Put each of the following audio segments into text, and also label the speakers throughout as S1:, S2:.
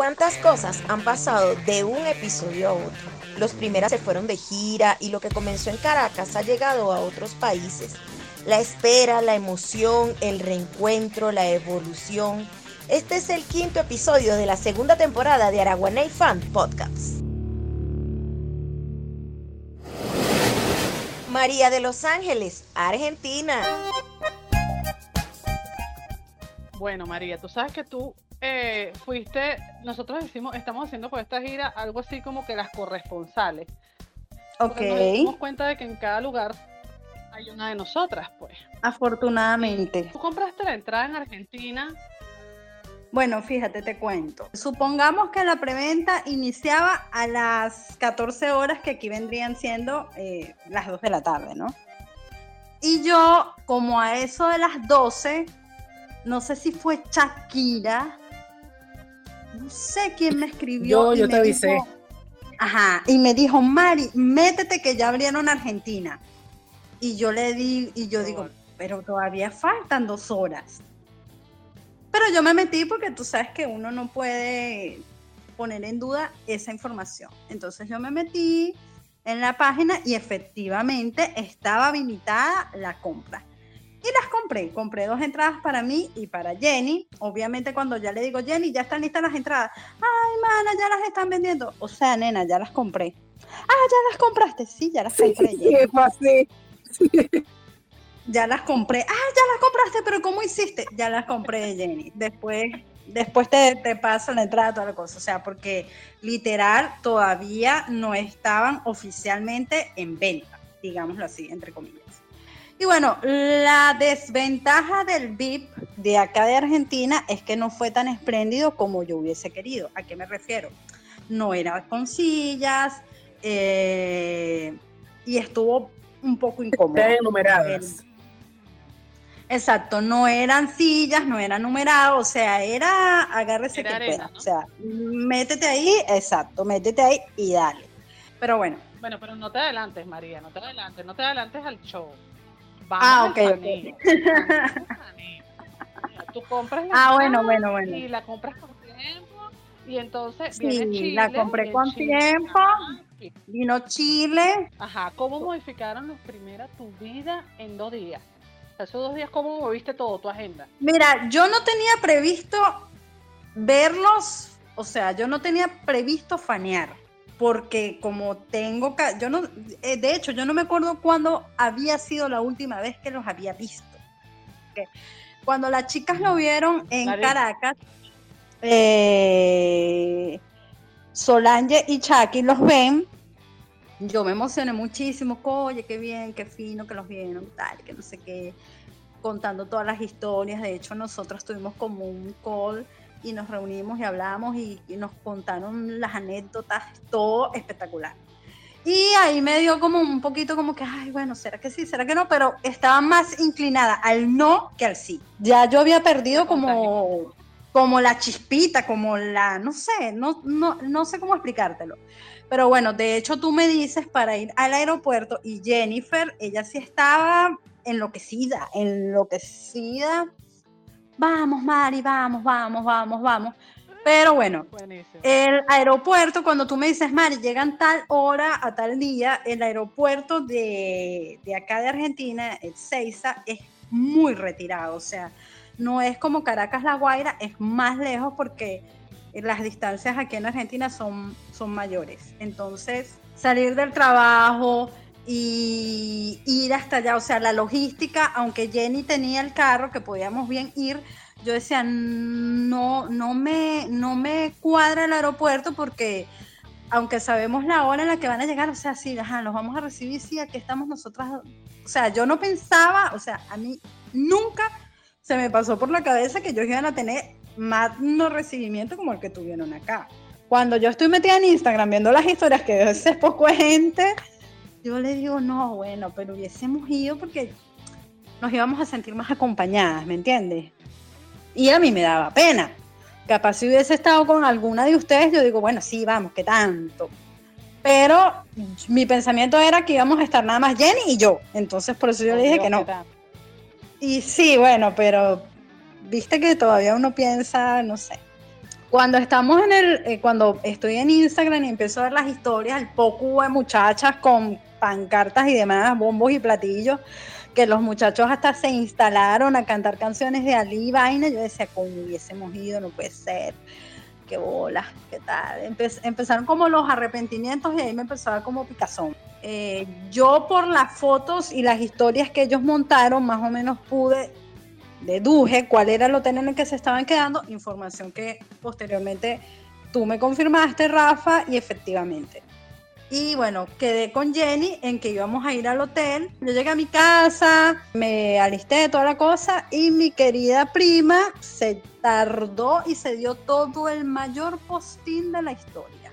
S1: cuántas cosas han pasado de un episodio a otro. Los primeros se fueron de gira y lo que comenzó en Caracas ha llegado a otros países. La espera, la emoción, el reencuentro, la evolución. Este es el quinto episodio de la segunda temporada de Araguaney Fan Podcast. María de Los Ángeles, Argentina.
S2: Bueno, María, tú sabes que tú eh, fuiste, nosotros decimos, estamos haciendo por esta gira algo así como que las corresponsales.
S3: Ok.
S2: Nos dimos cuenta de que en cada lugar hay una de nosotras, pues.
S3: Afortunadamente.
S2: Tú compraste la entrada en Argentina.
S3: Bueno, fíjate, te cuento. Supongamos que la preventa iniciaba a las 14 horas, que aquí vendrían siendo eh, las 2 de la tarde, ¿no? Y yo, como a eso de las 12, no sé si fue Shakira, no sé quién me escribió.
S4: Yo, yo
S3: y
S4: te
S3: me
S4: avisé.
S3: dijo- ajá, y me dijo, Mari, métete que ya abrieron Argentina. Y yo le di, y yo digo, pero todavía faltan dos horas. Pero yo me metí porque tú sabes que uno no puede poner en duda esa información. Entonces yo me metí en la página y efectivamente estaba habilitada la compra. Y las compré. Compré dos entradas para mí y para Jenny. Obviamente cuando ya le digo, Jenny, ya están listas las entradas. Ay, mana, ya las están vendiendo. O sea, nena, ya las compré. Ah, ya las compraste. Sí, ya las
S4: Sí,
S3: compré. Jenny.
S4: sí, así.
S3: Ya las compré. Ah, ya las compraste, pero ¿cómo hiciste? Ya las compré, Jenny. Después, después te, te paso la entrada, toda la cosa. O sea, porque literal todavía no estaban oficialmente en venta, digámoslo así, entre comillas. Y bueno, la desventaja del VIP de acá de Argentina es que no fue tan espléndido como yo hubiese querido. ¿A qué me refiero? No era con sillas eh, y estuvo un poco incómodo.
S4: Enumeradas.
S3: Exacto, no eran sillas, no era numerado, o sea, era agárrese
S2: Era
S3: que
S2: arena,
S3: pueda.
S2: ¿no?
S3: O sea, métete ahí, exacto, métete ahí y dale. Pero bueno,
S2: Bueno, pero no te adelantes, María, no te adelantes, no te adelantes al show.
S3: Ah,
S2: al
S3: ok.
S2: Mira, Tú compras la
S3: Ah, bueno, bueno, bueno.
S2: Y la compras con tiempo y entonces
S3: Sí,
S2: viene Chile.
S3: la compré con
S2: Chile-
S3: tiempo.
S2: Ajá,
S3: vino Chile,
S2: Ajá, ¿cómo modificaron los primeros tu vida en dos días? Esos dos días, ¿cómo moviste todo, tu agenda?
S3: Mira, yo no tenía previsto verlos, o sea, yo no tenía previsto fanear, porque como tengo, yo no, eh, de hecho, yo no me acuerdo cuándo había sido la última vez que los había visto. Cuando las chicas lo vieron en. Caracas, eh, Solange y Chucky los ven, yo me emocioné muchísimo, oye, qué bien, qué fino que los vieron, tal, que no sé qué, contando todas las historias. De hecho, nosotros tuvimos como un call y nos reunimos y hablamos y, y nos contaron las anécdotas, todo espectacular. Y ahí me dio como un poquito como que, ay, bueno, ¿será que sí? ¿Será que no? Pero estaba más inclinada al no que al sí. Ya yo había perdido como, como la chispita, como la, no sé, no, no, no sé cómo explicártelo. Pero bueno, de hecho tú me dices para ir al aeropuerto y Jennifer, ella sí estaba enloquecida, enloquecida. Vamos, Mari, vamos, vamos, vamos, vamos. Pero bueno,
S2: Buenísimo.
S3: el aeropuerto, cuando tú me dices, Mari, llegan tal hora a tal día, el aeropuerto de, de acá de Argentina, el Seiza, es muy retirado. O sea, no es como Caracas, La Guaira, es más lejos porque las distancias aquí en Argentina son, son mayores. Entonces, salir del trabajo y ir hasta allá, o sea, la logística, aunque Jenny tenía el carro, que podíamos bien ir, yo decía, no, no me, no me cuadra el aeropuerto porque aunque sabemos la hora en la que van a llegar, o sea, sí, ajá, los vamos a recibir, sí, aquí estamos nosotras. O sea, yo no pensaba, o sea, a mí nunca se me pasó por la cabeza que ellos iban a tener más no recibimiento como el que tuvieron acá. Cuando yo estoy metida en Instagram viendo las historias que veces poco gente, yo le digo, no, bueno, pero hubiésemos ido porque nos íbamos a sentir más acompañadas, ¿me entiendes? Y a mí me daba pena. Capaz si hubiese estado con alguna de ustedes, yo digo, bueno, sí, vamos, ¿qué tanto? Pero mi pensamiento era que íbamos a estar nada más Jenny y yo. Entonces por eso yo le dije que no. Y sí, bueno, pero viste que todavía uno piensa, no sé. cuando estamos en el, eh, cuando estoy en Instagram y empiezo a ver las historias, el poco de muchachas con pancartas y demás, bombos y platillos, que los muchachos hasta se instalaron a cantar canciones de Ali vaina, yo decía, como hubiésemos ido, no puede ser, qué bola, qué tal. empezaron como los arrepentimientos y ahí me empezó como picazón. Eh, yo por las fotos y las historias que ellos montaron, más o menos pude deduje cuál era el hotel en el que se estaban quedando, información que posteriormente tú me confirmaste, Rafa, y efectivamente. Y bueno, quedé con Jenny en que íbamos a ir al hotel. Yo llegué a mi casa, me alisté toda la cosa y mi querida prima se tardó y se dio todo el mayor postín de la historia.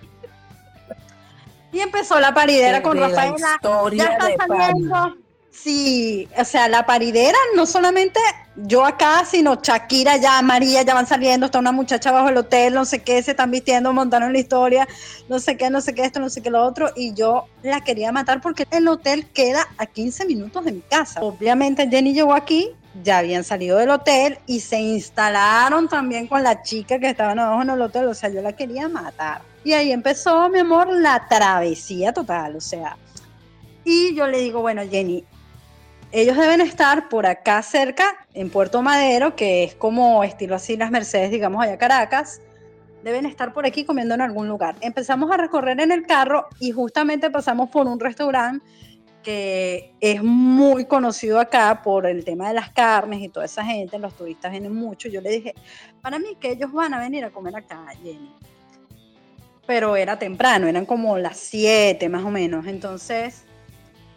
S3: Y empezó la paridera con Rafaela. Ya está saliendo. Sí, o sea, la paridera no solamente yo acá, sino Shakira ya, María ya van saliendo, está una muchacha bajo el hotel, no sé qué, se están vistiendo, montaron la historia, no sé qué, no sé qué, esto, no sé qué, lo otro, y yo la quería matar porque el hotel queda a 15 minutos de mi casa. Obviamente Jenny llegó aquí, ya habían salido del hotel y se instalaron también con la chica que estaban abajo en el hotel, o sea, yo la quería matar. Y ahí empezó, mi amor, la travesía total, o sea. Y yo le digo, bueno, Jenny, ellos deben estar por acá cerca, en Puerto Madero, que es como estilo así las Mercedes, digamos, allá Caracas. Deben estar por aquí comiendo en algún lugar. Empezamos a recorrer en el carro y justamente pasamos por un restaurante que es muy conocido acá por el tema de las carnes y toda esa gente, los turistas vienen mucho. Yo le dije, para mí que ellos van a venir a comer acá, Jenny. Pero era temprano, eran como las 7 más o menos. Entonces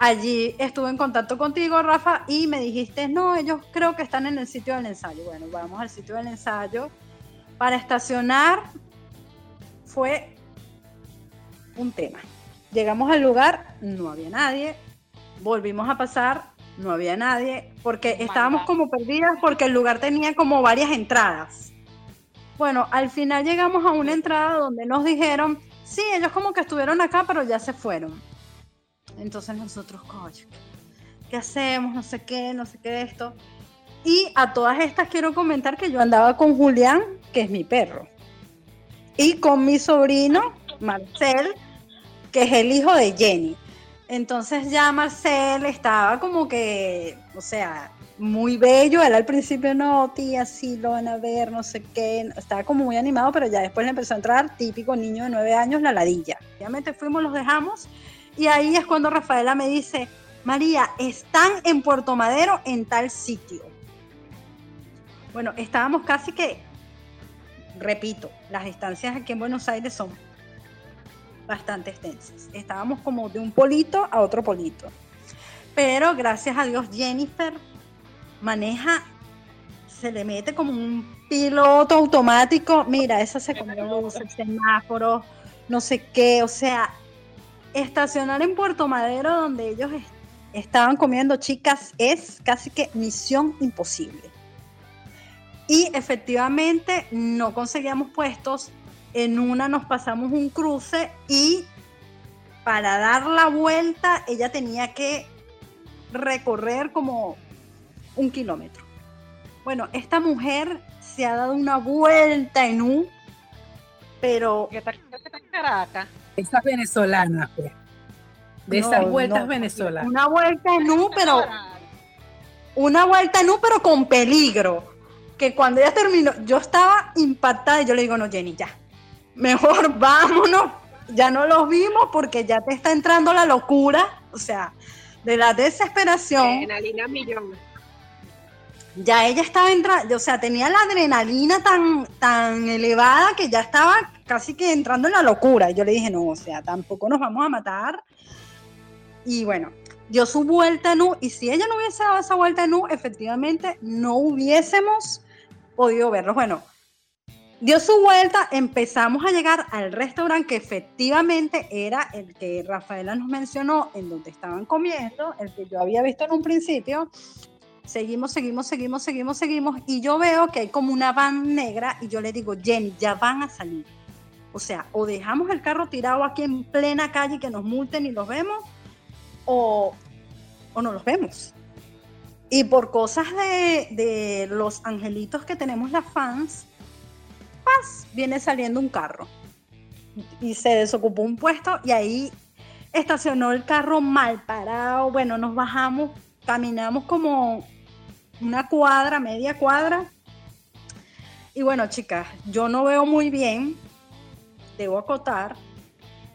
S3: allí estuve en contacto contigo, Rafa, y me dijiste, no, ellos creo que están en el sitio del ensayo. Bueno, vamos al sitio del ensayo. Para estacionar fue un tema. Llegamos al lugar, no había nadie. Volvimos a pasar, no había nadie, porque estábamos como perdidas porque el lugar tenía como varias entradas. Bueno, al final llegamos a una entrada donde nos dijeron, sí, ellos como que estuvieron acá, pero ya se fueron entonces nosotros, coño, ¿qué hacemos? No sé qué, no sé qué esto. Y a todas estas quiero comentar que yo andaba con Julián, que es mi perro, y con mi sobrino, Marcel, que es el hijo de Jenny. Entonces ya Marcel estaba como que, o sea, muy bello. Él al principio no, tía, sí lo van a ver, no sé qué. Estaba como muy animado, pero ya después le empezó a entrar, típico niño de nueve años, la ladilla. Obviamente fuimos, los dejamos y ahí es cuando Rafaela me dice, María, están en Puerto Madero en tal sitio. Bueno, estábamos casi que, repito, las estancias aquí en Buenos Aires son bastante extensas. Estábamos como de un polito a otro polito. Pero gracias a Dios Jennifer maneja, se le mete como un piloto automático. Mira, esa se comió el semáforo, no sé qué, o sea, estacionar en Puerto Madero donde ellos estaban comiendo chicas es casi que misión imposible. Y efectivamente no conseguíamos puestos. En una nos pasamos un cruce y para dar la vuelta ella tenía que recorrer como un kilómetro. Bueno, esta mujer se ha dado una vuelta en un, pero...
S4: Esas venezolanas, pues. De esas vueltas venezolanas.
S3: Una vuelta en U, pero. Una vuelta en U, pero con peligro. Que cuando ella terminó, yo estaba impactada y yo le digo, no, Jenny, ya. Mejor vámonos. Ya no los vimos porque ya te está entrando la locura. O sea, de la desesperación.
S5: Adrenalina millón.
S3: Ya ella estaba entrando, o sea, tenía la adrenalina tan, tan elevada que ya estaba casi que entrando en la locura. Y yo le dije, no, o sea, tampoco nos vamos a matar. Y bueno, dio su vuelta en U. Y si ella no hubiese dado esa vuelta en U, efectivamente no hubiésemos podido verlos. Bueno, dio su vuelta, empezamos a llegar al restaurante que efectivamente era el que Rafaela nos mencionó, en donde estaban comiendo, el que yo había visto en un principio. Seguimos, seguimos, seguimos, seguimos, seguimos. Y yo veo que hay como una van negra y yo le digo, Jenny, ya van a salir o sea, o dejamos el carro tirado aquí en plena calle que nos multen y los vemos, o, no los vemos. Y por cosas de, los angelitos que tenemos las fans, atrás viene saliendo un carro y se desocupó un puesto y ahí estacionó el carro mal parado. Bueno, nos bajamos, caminamos como una cuadra, media cuadra. Y bueno, chicas, yo no veo muy bien, debo acotar.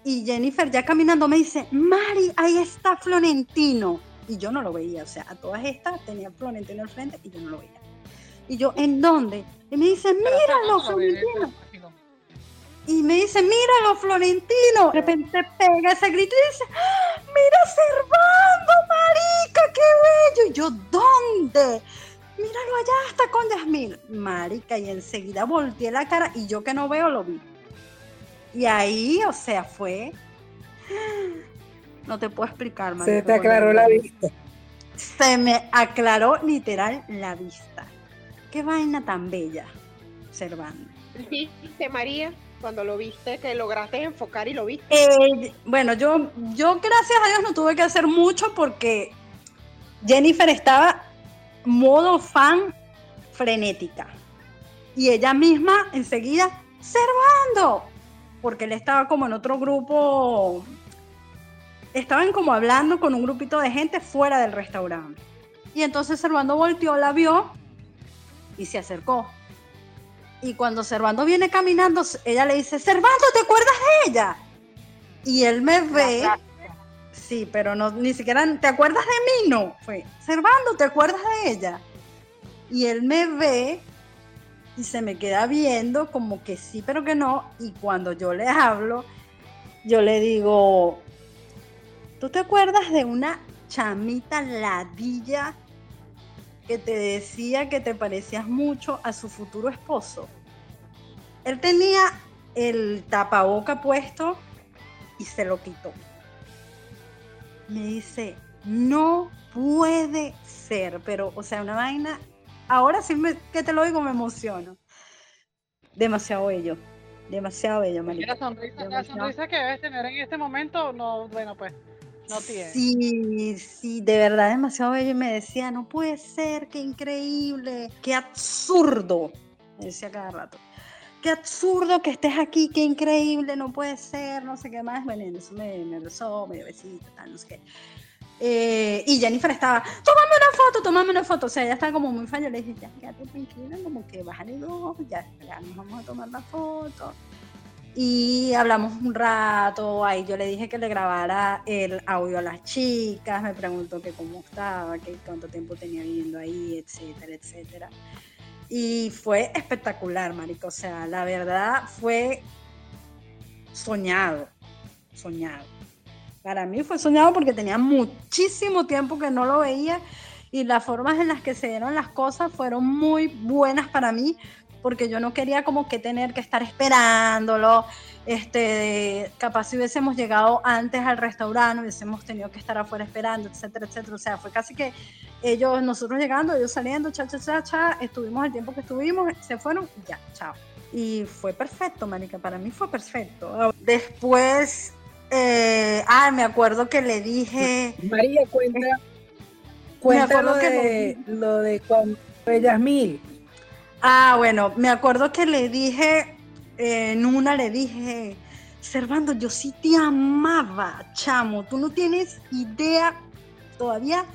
S3: Y Jennifer ya caminando me dice, Mari, ahí está Florentino. Y yo no lo veía, o sea, a todas estas tenía Florentino al frente y yo no lo veía. Y yo, ¿en dónde? Y me dice, míralo, Florentino. Y me dice, míralo, Florentino. De repente pega ese grito y dice, ¡Ah, mira Servando, marica, qué bello. Y yo, ¿dónde? Míralo allá, está con Yasmín. Marica, y enseguida volteé la cara y yo que no veo lo vi. Y ahí, o sea, fue... No te puedo explicar,
S4: marica. Se te aclaró la vista.
S3: Se me aclaró literal la vista. Qué vaina tan bella, Servando.
S1: ¿Viste, María? Cuando lo viste, que lograste enfocar y lo viste?
S3: Eh, bueno, yo, yo gracias a Dios no tuve que hacer mucho porque Jennifer estaba modo fan frenética. Y ella misma enseguida, Servando, porque él estaba como en otro grupo, estaban como hablando con un grupito de gente fuera del restaurante. Y entonces Servando volteó, la vio y se acercó. Y cuando Servando viene caminando, ella le dice, Servando, ¿te acuerdas de ella? Y él me ve. Sí, pero no, ni siquiera, ¿te acuerdas de mí? No, fue, Servando, ¿te acuerdas de ella? Y él me ve y se me queda viendo como que sí, pero que no. Y cuando yo le hablo, yo le digo, ¿tú te acuerdas de una chamita ladilla que te decía que te parecías mucho a su futuro esposo. Él tenía el tapaboca puesto y se lo quitó. Me dice, no puede ser, pero, o sea, una vaina, ahora sí que te lo digo me emociono. Demasiado bello, demasiado bello,
S2: María. La sonrisa, la sonrisa que debes tener en este momento, no, bueno, pues no tiene.
S3: Sí, sí, de verdad demasiado bello. Y me decía, no puede ser, qué increíble, qué absurdo. Me decía cada rato. Qué absurdo que estés aquí, qué increíble, no puede ser, no sé qué más. Bueno, eso me, me besó, me dio besito, tal, no sé qué. Eh, y Jennifer estaba, tómame una foto, tómame una foto. O sea, ella estaba como muy fan. Yo le dije, ya, quédate tranquila, como que bájale dos, ya, ya nos vamos a tomar la foto y hablamos un rato, ahí yo le dije que le grabara el audio a las chicas, me preguntó que cómo estaba, que cuánto tiempo tenía viviendo ahí, etcétera, etcétera. Y fue espectacular, marico, o sea, la verdad fue soñado, soñado. Para mí fue soñado porque tenía muchísimo tiempo que no lo veía y las formas en las que se dieron las cosas fueron muy buenas para mí, porque yo no quería como que tener que estar esperándolo. Este, capaz si hubiésemos llegado antes al restaurante, hubiésemos tenido que estar afuera esperando, etcétera, etcétera. O sea, fue casi que ellos, nosotros llegando, ellos saliendo, cha, cha, cha, cha, estuvimos el tiempo que estuvimos, se fueron ya, chao. Y fue perfecto, Marica, para mí fue perfecto. Después, eh, ah, me acuerdo que le dije...
S4: María, cuenta, cuenta lo de, lo de cuando Yasmil
S3: Ah, bueno, me acuerdo que le dije, eh, en una le dije, Servando, yo sí te amaba, chamo, tú no tienes idea todavía.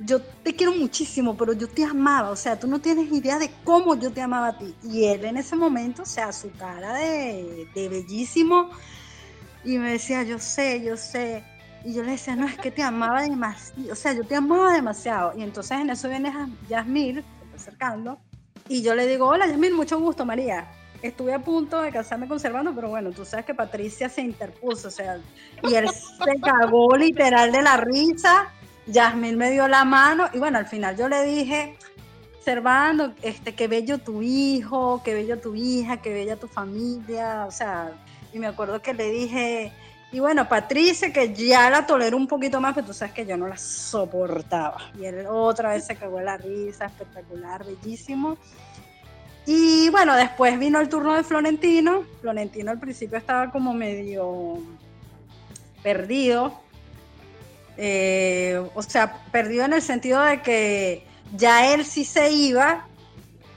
S3: Yo te quiero muchísimo, pero yo te amaba, o sea, tú no tienes idea de cómo yo te amaba a ti. Y él en ese momento, o sea, su cara de, de bellísimo, y me decía, yo sé, yo sé. Y yo le decía, no, es que te amaba demasiado, o sea, yo te amaba demasiado. Y entonces en eso viene Yasmir, acercando, y yo le digo, hola Yasmin, mucho gusto, María. Estuve a punto de casarme con Servando, pero bueno, tú sabes que Patricia se interpuso, o sea, y él se cagó literal de la risa. Yasmin me dio la mano y bueno, al final yo le dije, Servando, este, qué bello tu hijo, qué bello tu hija, qué bella tu familia, o sea, y me acuerdo que le dije, y bueno, Patricia, que ya la tolero un poquito más, pero tú sabes que yo no la soportaba. Y él otra vez se cagó la risa, espectacular, bellísimo. Y bueno, después vino el turno de Florentino. Florentino al principio estaba como medio perdido. Eh, o sea, perdido en el sentido de que ya él sí se iba,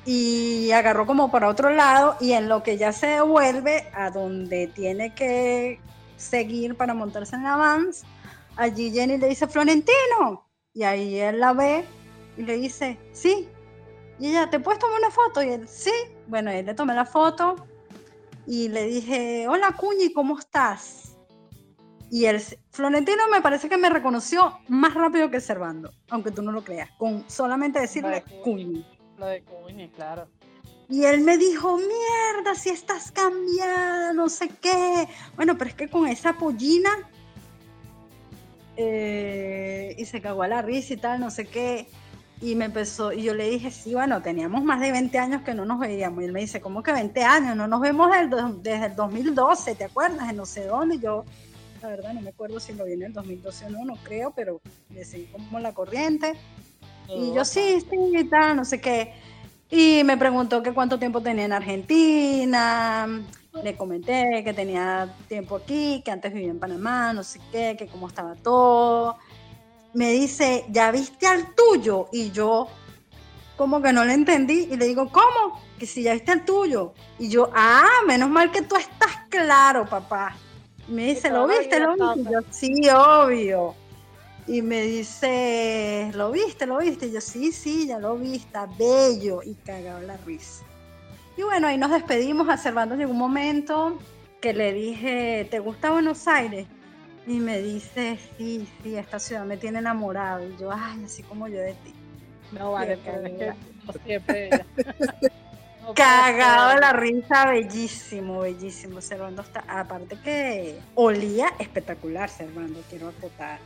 S3: y agarró como para otro lado y en lo que ya se devuelve a donde tiene que seguir para montarse en la Vans, allí Jenny le dice, Florentino, y ahí él la ve y le dice, sí, y ella, ¿te puedes tomar una foto? Y él, sí, bueno, él le tomé la foto y le dije, hola Cuñi, ¿cómo estás? Y el Florentino me parece que me reconoció más rápido que Servando, aunque tú no lo creas, con solamente decirle Cuñi.
S2: Lo de Cuñi, claro.
S3: Y él me dijo, mierda, si estás cambiada, no sé qué. Bueno, pero es que con esa pollina. Eh, y se cagó a la risa y tal, no sé qué. Y me empezó, y yo le dije, sí, bueno, teníamos más de 20 años que no nos veíamos. Y él me dice, ¿cómo que 20 años? No nos vemos desde, el 2012, ¿te acuerdas? En no sé dónde. Y yo, la verdad, no me acuerdo si lo vi en el 2012 o no, no creo, pero le seguí como la corriente. Y yo, sí, sí, y tal, no sé qué. Y me preguntó que cuánto tiempo tenía en Argentina. Le comenté que tenía tiempo aquí, que antes vivía en Panamá, no sé qué, que cómo estaba todo me dice, ¿ya viste al tuyo? Y yo como que no le entendí y le digo, ¿cómo? Que si ya viste al tuyo. Y yo, ah, menos mal que tú estás claro, papá. Me dice, ¿lo viste? ¿Lo viste? Y yo, sí, obvio. Y me dice, ¿lo viste? ¿Lo viste? Y yo, sí, sí, ya lo vi, está bello. Y cagado la risa. Y bueno, ahí nos despedimos. observando llegó un momento que le dije, ¿te gusta Buenos Aires? Y me dice, sí, sí, esta ciudad me tiene enamorado. Y yo, ay, así como yo de ti.
S2: No vale, pero es que siempre.
S3: Cagado la risa, bellísimo, bellísimo. Servando está, aparte que olía espectacular, Servando, quiero acotar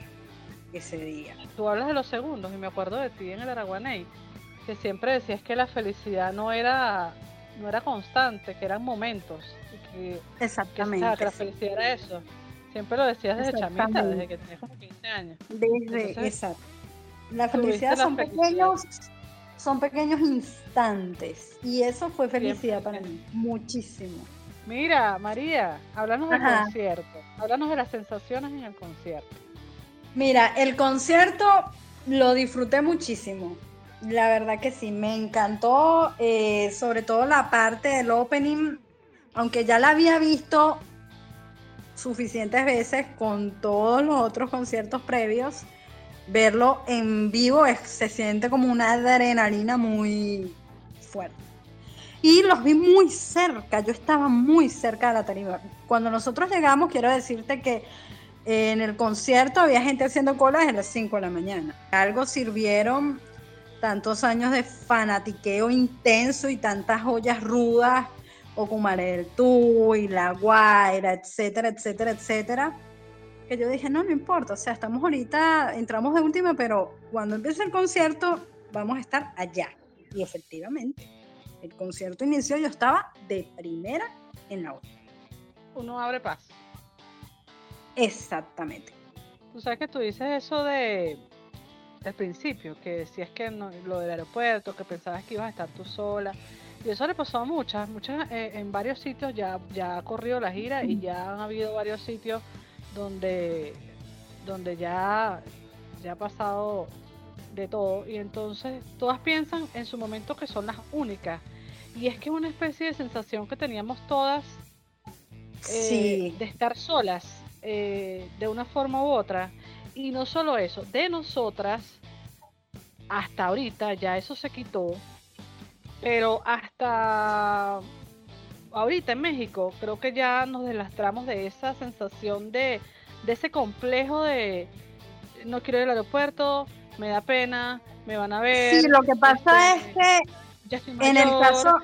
S3: ese día.
S2: Tú hablas de los segundos y me acuerdo de ti en el Araguaney, que siempre decías que la felicidad no era, no era constante, que eran momentos. Que,
S3: Exactamente.
S2: Que, que la felicidad era eso. Siempre lo decías desde chamita, desde que tenías como 15 años.
S3: Desde, exacto. La felicidad son pequeños, son pequeños instantes. Y eso fue felicidad para mí, muchísimo.
S2: Mira, María, háblanos del concierto. Háblanos de las sensaciones en el concierto.
S3: Mira, el concierto lo disfruté muchísimo. La verdad que sí, me encantó, eh, sobre todo la parte del opening, aunque ya la había visto suficientes veces con todos los otros conciertos previos. Verlo en vivo se siente como una adrenalina muy fuerte. Y los vi muy cerca, yo estaba muy cerca de la tarima. Cuando nosotros llegamos, quiero decirte que en el concierto había gente haciendo cola desde las 5 de la mañana. Algo sirvieron tantos años de fanatiqueo intenso y tantas joyas rudas o con del y La Guaira, etcétera, etcétera, etcétera. Que yo dije, no, no importa, o sea, estamos ahorita, entramos de última, pero cuando empiece el concierto vamos a estar allá. Y efectivamente, el concierto inició, yo estaba de primera en la otra.
S2: Uno abre paz.
S3: Exactamente.
S2: Tú sabes que tú dices eso de del principio, que decías que no, lo del aeropuerto, que pensabas que ibas a estar tú sola. Y eso le pasó a muchas, muchas eh, en varios sitios ya, ya ha corrido la gira y ya han habido varios sitios donde, donde ya, ya ha pasado de todo. Y entonces todas piensan en su momento que son las únicas. Y es que es una especie de sensación que teníamos todas eh, de estar solas eh, de una forma u otra. Y no solo eso, de nosotras, hasta ahorita ya eso se quitó pero hasta ahorita en México creo que ya nos deslastramos de esa sensación de, ese complejo de no quiero ir al aeropuerto, me da pena, me van a ver.
S3: Sí, lo que pasa es que en el caso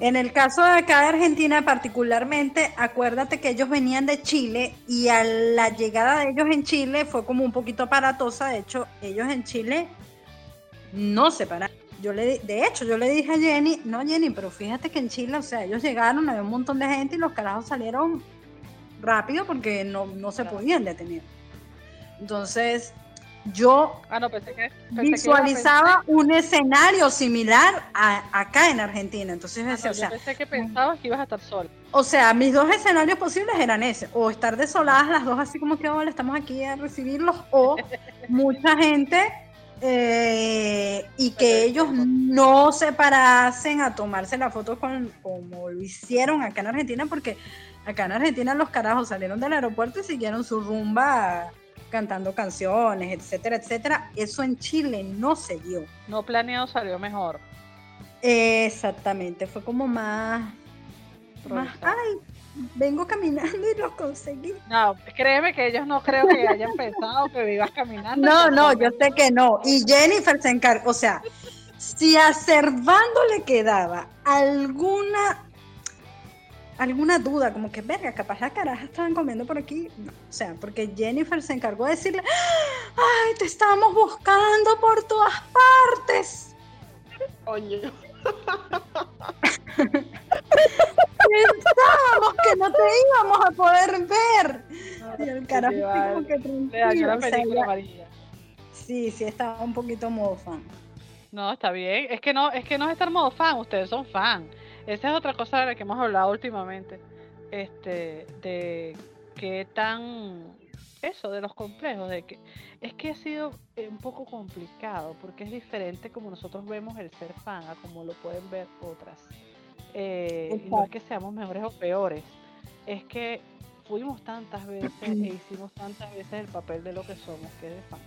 S3: en el caso de acá de Argentina particularmente, acuérdate que ellos venían de Chile y a la llegada de ellos en Chile fue como un poquito aparatosa, de hecho, ellos en Chile no se pararon yo le, de hecho, yo le dije a Jenny, no Jenny, pero fíjate que en Chile, o sea, ellos llegaron, había un montón de gente y los carajos salieron rápido porque no, se podían detener. Entonces, yo
S2: ah,
S3: visualizaba un escenario similar a, acá en Argentina. Entonces,
S2: ah, o sea, pensé que pensabas que ibas a estar sola.
S3: O sea, mis dos escenarios posibles eran ese, o estar desoladas las dos así como que, hola, estamos aquí a recibirlos, o mucha gente eh, y que ellos no se parasen a tomarse la foto con, como lo hicieron acá en Argentina, porque acá en Argentina los carajos salieron del aeropuerto y siguieron su rumba cantando canciones, etcétera, etcétera. Eso en Chile no se dio.
S2: No planeado salió mejor.
S3: Exactamente, fue como más, más, ay, vengo caminando y lo conseguí.
S2: No, créeme que ellos no creo que hayan pensado que vivas caminando.
S3: No, no, yo sé que no. Y Jennifer se encargó, o sea, si a Servando le quedaba alguna alguna duda, como que verga, capaz las carajas estaban comiendo por aquí. o sea, porque Jennifer se encargó de decirle, ay, te estamos buscando por todas partes.
S2: Oye.
S3: Pensábamos que no te íbamos a poder ver. Y el carajo como que tranquilo. Sí, sí, estaba un poquito modo fan.
S2: No, está bien. Es que no, es que no es estar modo fan, ustedes son fan. Esa es otra cosa de la que hemos hablado últimamente. Este, de qué tan eso, de los complejos, de que es que ha sido eh, un poco complicado, porque es diferente como nosotros vemos el ser fan a como lo pueden ver otras. Eh, y no es que seamos mejores o peores, es que fuimos tantas veces e hicimos tantas veces el papel de lo que somos, que es de fan.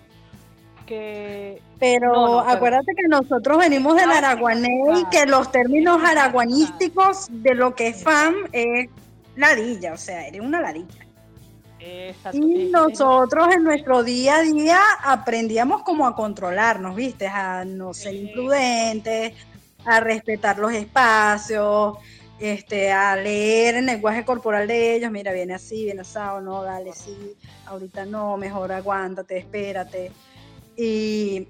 S2: Que,
S3: pero acuérdate que nosotros venimos del araguané y que los términos araguanísticos de lo que es fan es ladilla, o sea, eres una ladilla. Y nosotros en nuestro día a día aprendíamos como a controlarnos, ¿viste? A no ser imprudentes, a respetar los espacios, este, a leer el lenguaje corporal de ellos, mira, viene así, viene asado, no, dale, sí, ahorita no, mejor aguántate, espérate. Y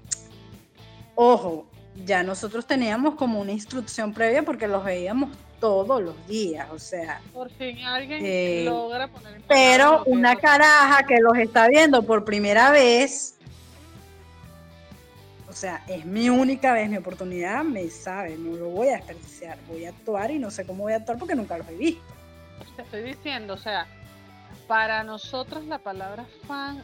S3: ojo, ya nosotros teníamos como una instrucción previa porque los veíamos todos los días, o sea.
S2: Por fin alguien eh, logra poner
S3: Pero una caraja que los está viendo por primera vez, o sea, es mi única vez, mi oportunidad, me sabe, no lo voy a desperdiciar, voy a actuar y no sé cómo voy a actuar porque nunca los he visto.
S2: Te estoy diciendo, o sea, para nosotros la palabra fan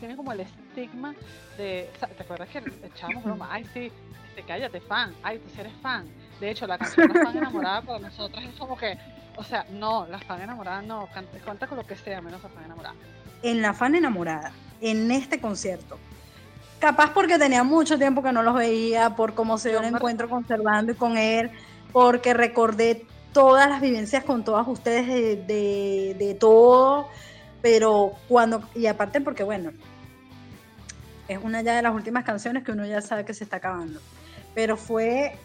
S2: tiene como el estigma de, ¿te acuerdas que echábamos broma? Ay, sí, este, cállate, fan, ay, tú eres fan de hecho, la canción La fan enamorada para nosotros es como que, o sea, no, la fan enamorada no, cuenta con lo que sea, menos la fan enamorada.
S3: En la fan enamorada, en este concierto, capaz porque tenía mucho tiempo que no los veía, por cómo se dio el encuentro conservando y con él, porque recordé todas las vivencias con todas ustedes de, de todo, pero cuando, y aparte porque bueno, es una ya de las últimas canciones que uno ya sabe que se está acabando, pero fue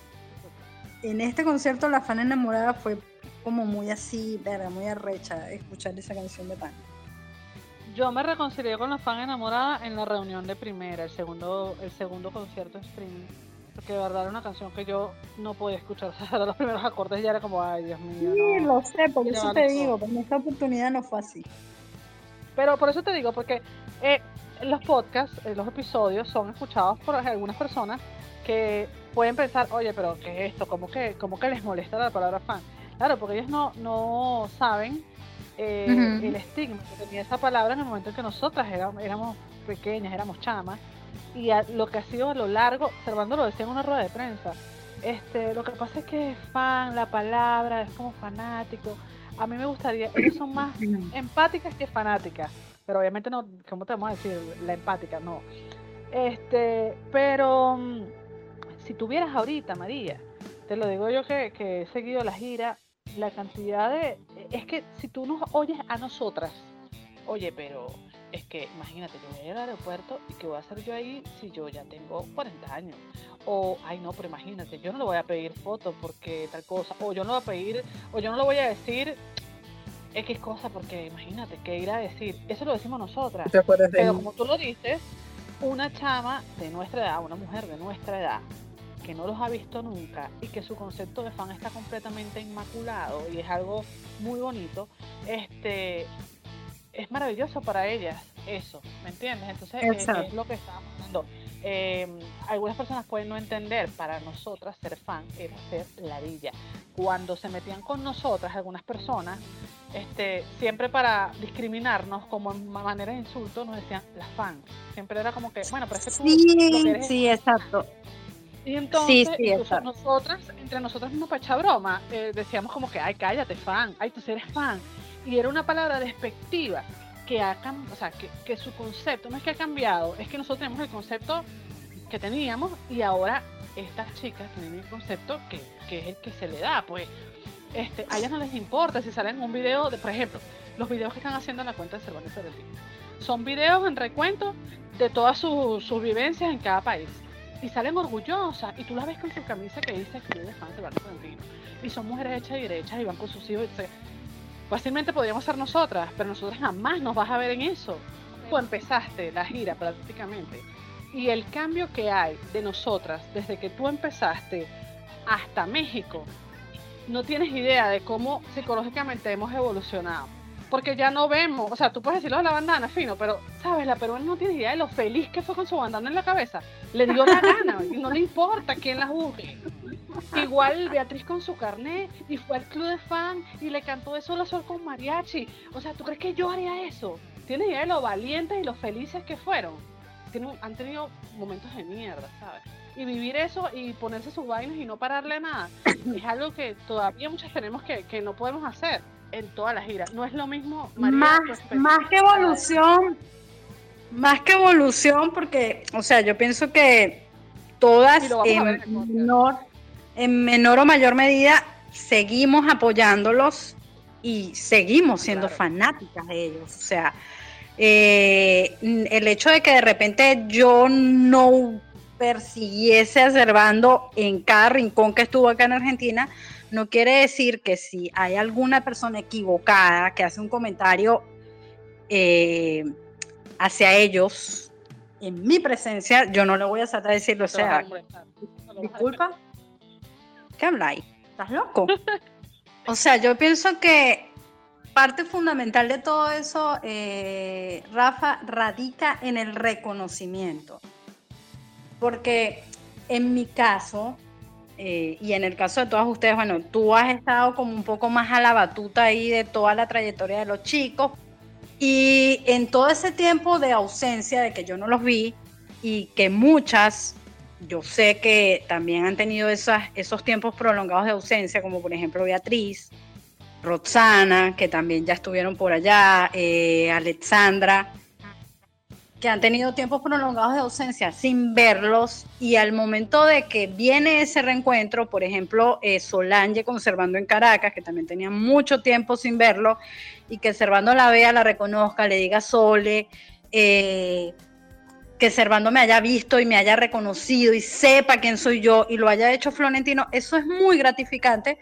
S3: en este concierto La Fan Enamorada fue como muy así, verdad, muy arrecha escuchar esa canción de Pan.
S2: Yo me reconcilié con La Fan Enamorada en la reunión de primera, el segundo, el segundo concierto streaming. Porque de verdad era una canción que yo no podía escuchar. O sea, los primeros acordes ya era como, ay, Dios mío.
S3: Sí, lo sé, por eso te digo, pero esta oportunidad no fue así.
S2: Pero por eso te digo, porque eh, los podcasts, eh, los episodios son escuchados por algunas personas que pueden pensar, oye, pero ¿qué es esto? ¿Cómo que, cómo que les molesta la palabra fan? Claro, porque ellos no, no saben eh, el estigma que tenía esa palabra en el momento en que nosotras éramos, éramos pequeñas, éramos chamas, y lo que ha sido a lo largo, Servando lo decía en una rueda de prensa, este, lo que pasa es que fan, la palabra, es como fanático. A mí me gustaría, ellos son más empáticas que fanáticas, pero obviamente no, ¿cómo te vamos a decir? La empática, no. Este, pero mm, si tuvieras ahorita, María, te lo digo yo que, he seguido la gira, la cantidad de... Es que si tú nos oyes a nosotras, oye, pero es que imagínate, yo voy a ir al aeropuerto y qué voy a hacer yo ahí si yo ya tengo 40 años. O, ay no, pero imagínate, yo no le voy a pedir fotos porque tal cosa. O yo no voy a pedir, o yo no le voy a decir X cosa porque imagínate, ¿qué irá a decir? Eso lo decimos nosotras. pero como tú lo dices, una chama de nuestra edad, una mujer de nuestra edad, que no los ha visto nunca y que su concepto de fan está completamente inmaculado y es algo muy bonito, este es maravilloso para ellas eso, ¿me entiendes? Entonces eh, es, lo que estamos hablando. Em, algunas personas pueden no entender, para nosotras ser fan era ser ladilla. Cuando se metían con nosotras, algunas personas, este, siempre para discriminarnos como manera de insulto nos decían las fans. Siempre era como que, bueno, pero es que tú
S3: sí, sí, exacto.
S2: Y entonces, nosotras, entre nosotras mismos para echar broma, eh, decíamos como que, ay, cállate, fan, ay, tú eres fan. Y era una palabra despectiva que ha o sea, que, que su concepto no es que ha cambiado, es que nosotros tenemos el concepto que teníamos y ahora estas chicas tienen el concepto que, que es el que se le da, pues este, a ellas no les importa si salen un video, de, por ejemplo, los videos que están haciendo en la cuenta de Cervantes Ferretti. Son videos en recuento de todas sus, vivencias en cada país. Y salen orgullosas. Y tú las ves con su camisa que dice que de fan de Y son mujeres hechas y derechas y van con sus hijos. fácilmente podríamos ser nosotras, pero nosotras jamás nos vas a ver en eso. Tú empezaste la gira prácticamente. Y el cambio que hay de nosotras desde que tú empezaste hasta México no tienes idea de cómo psicológicamente hemos evolucionado. Porque ya no vemos, o sea, tú puedes decirlo de la bandana, fino, pero, ¿sabes? La peruana no tiene idea de lo feliz que fue con su bandana en la cabeza. Le dio la gana y no le importa quién la juzgue. Igual Beatriz con su carnet y fue al club de fan y le cantó de sol a sol con mariachi. O sea, ¿tú crees que yo haría eso? ¿Tienes idea de lo valientes y lo felices que fueron? Tienen, han tenido momentos de mierda, ¿sabes? y vivir eso y ponerse sus vainas y no pararle nada es algo que todavía muchas tenemos que, que no podemos hacer en toda la gira. No es lo mismo.
S3: más, más que evolución, más que evolución, porque, o sea, yo pienso que todas en menor, en menor o mayor medida seguimos apoyándolos y seguimos siendo fanáticas de ellos. O sea, eh, el hecho de que de repente yo no persiguiese a en cada rincón que estuvo acá en Argentina, no quiere decir que si hay alguna persona equivocada que hace un comentario eh, hacia ellos, en mi presencia, yo no le voy a tratar de decirlo. O sea, disculpa, ¿qué habláis? ¿Estás loco? O sea, yo pienso que parte fundamental de todo eso, eh, Rafa, radica en el reconocimiento. Porque en mi caso, eh, y en el caso de todas ustedes, bueno, tú has estado como un poco más a la batuta ahí de toda la trayectoria de los chicos. Y en todo ese tiempo de ausencia, de que yo no los vi, y que muchas, yo sé que también han tenido esas, esos tiempos prolongados de ausencia, como por ejemplo Beatriz, Roxana, que también ya estuvieron por allá, eh, Alexandra que han tenido tiempos prolongados de ausencia sin verlos y al momento de que viene ese reencuentro, por ejemplo, eh, Solange conservando en Caracas, que también tenía mucho tiempo sin verlo, y que Servando la vea, la reconozca, le diga Sole, eh, que Servando me haya visto y me haya reconocido y sepa quién soy yo y lo haya hecho Florentino, eso es muy gratificante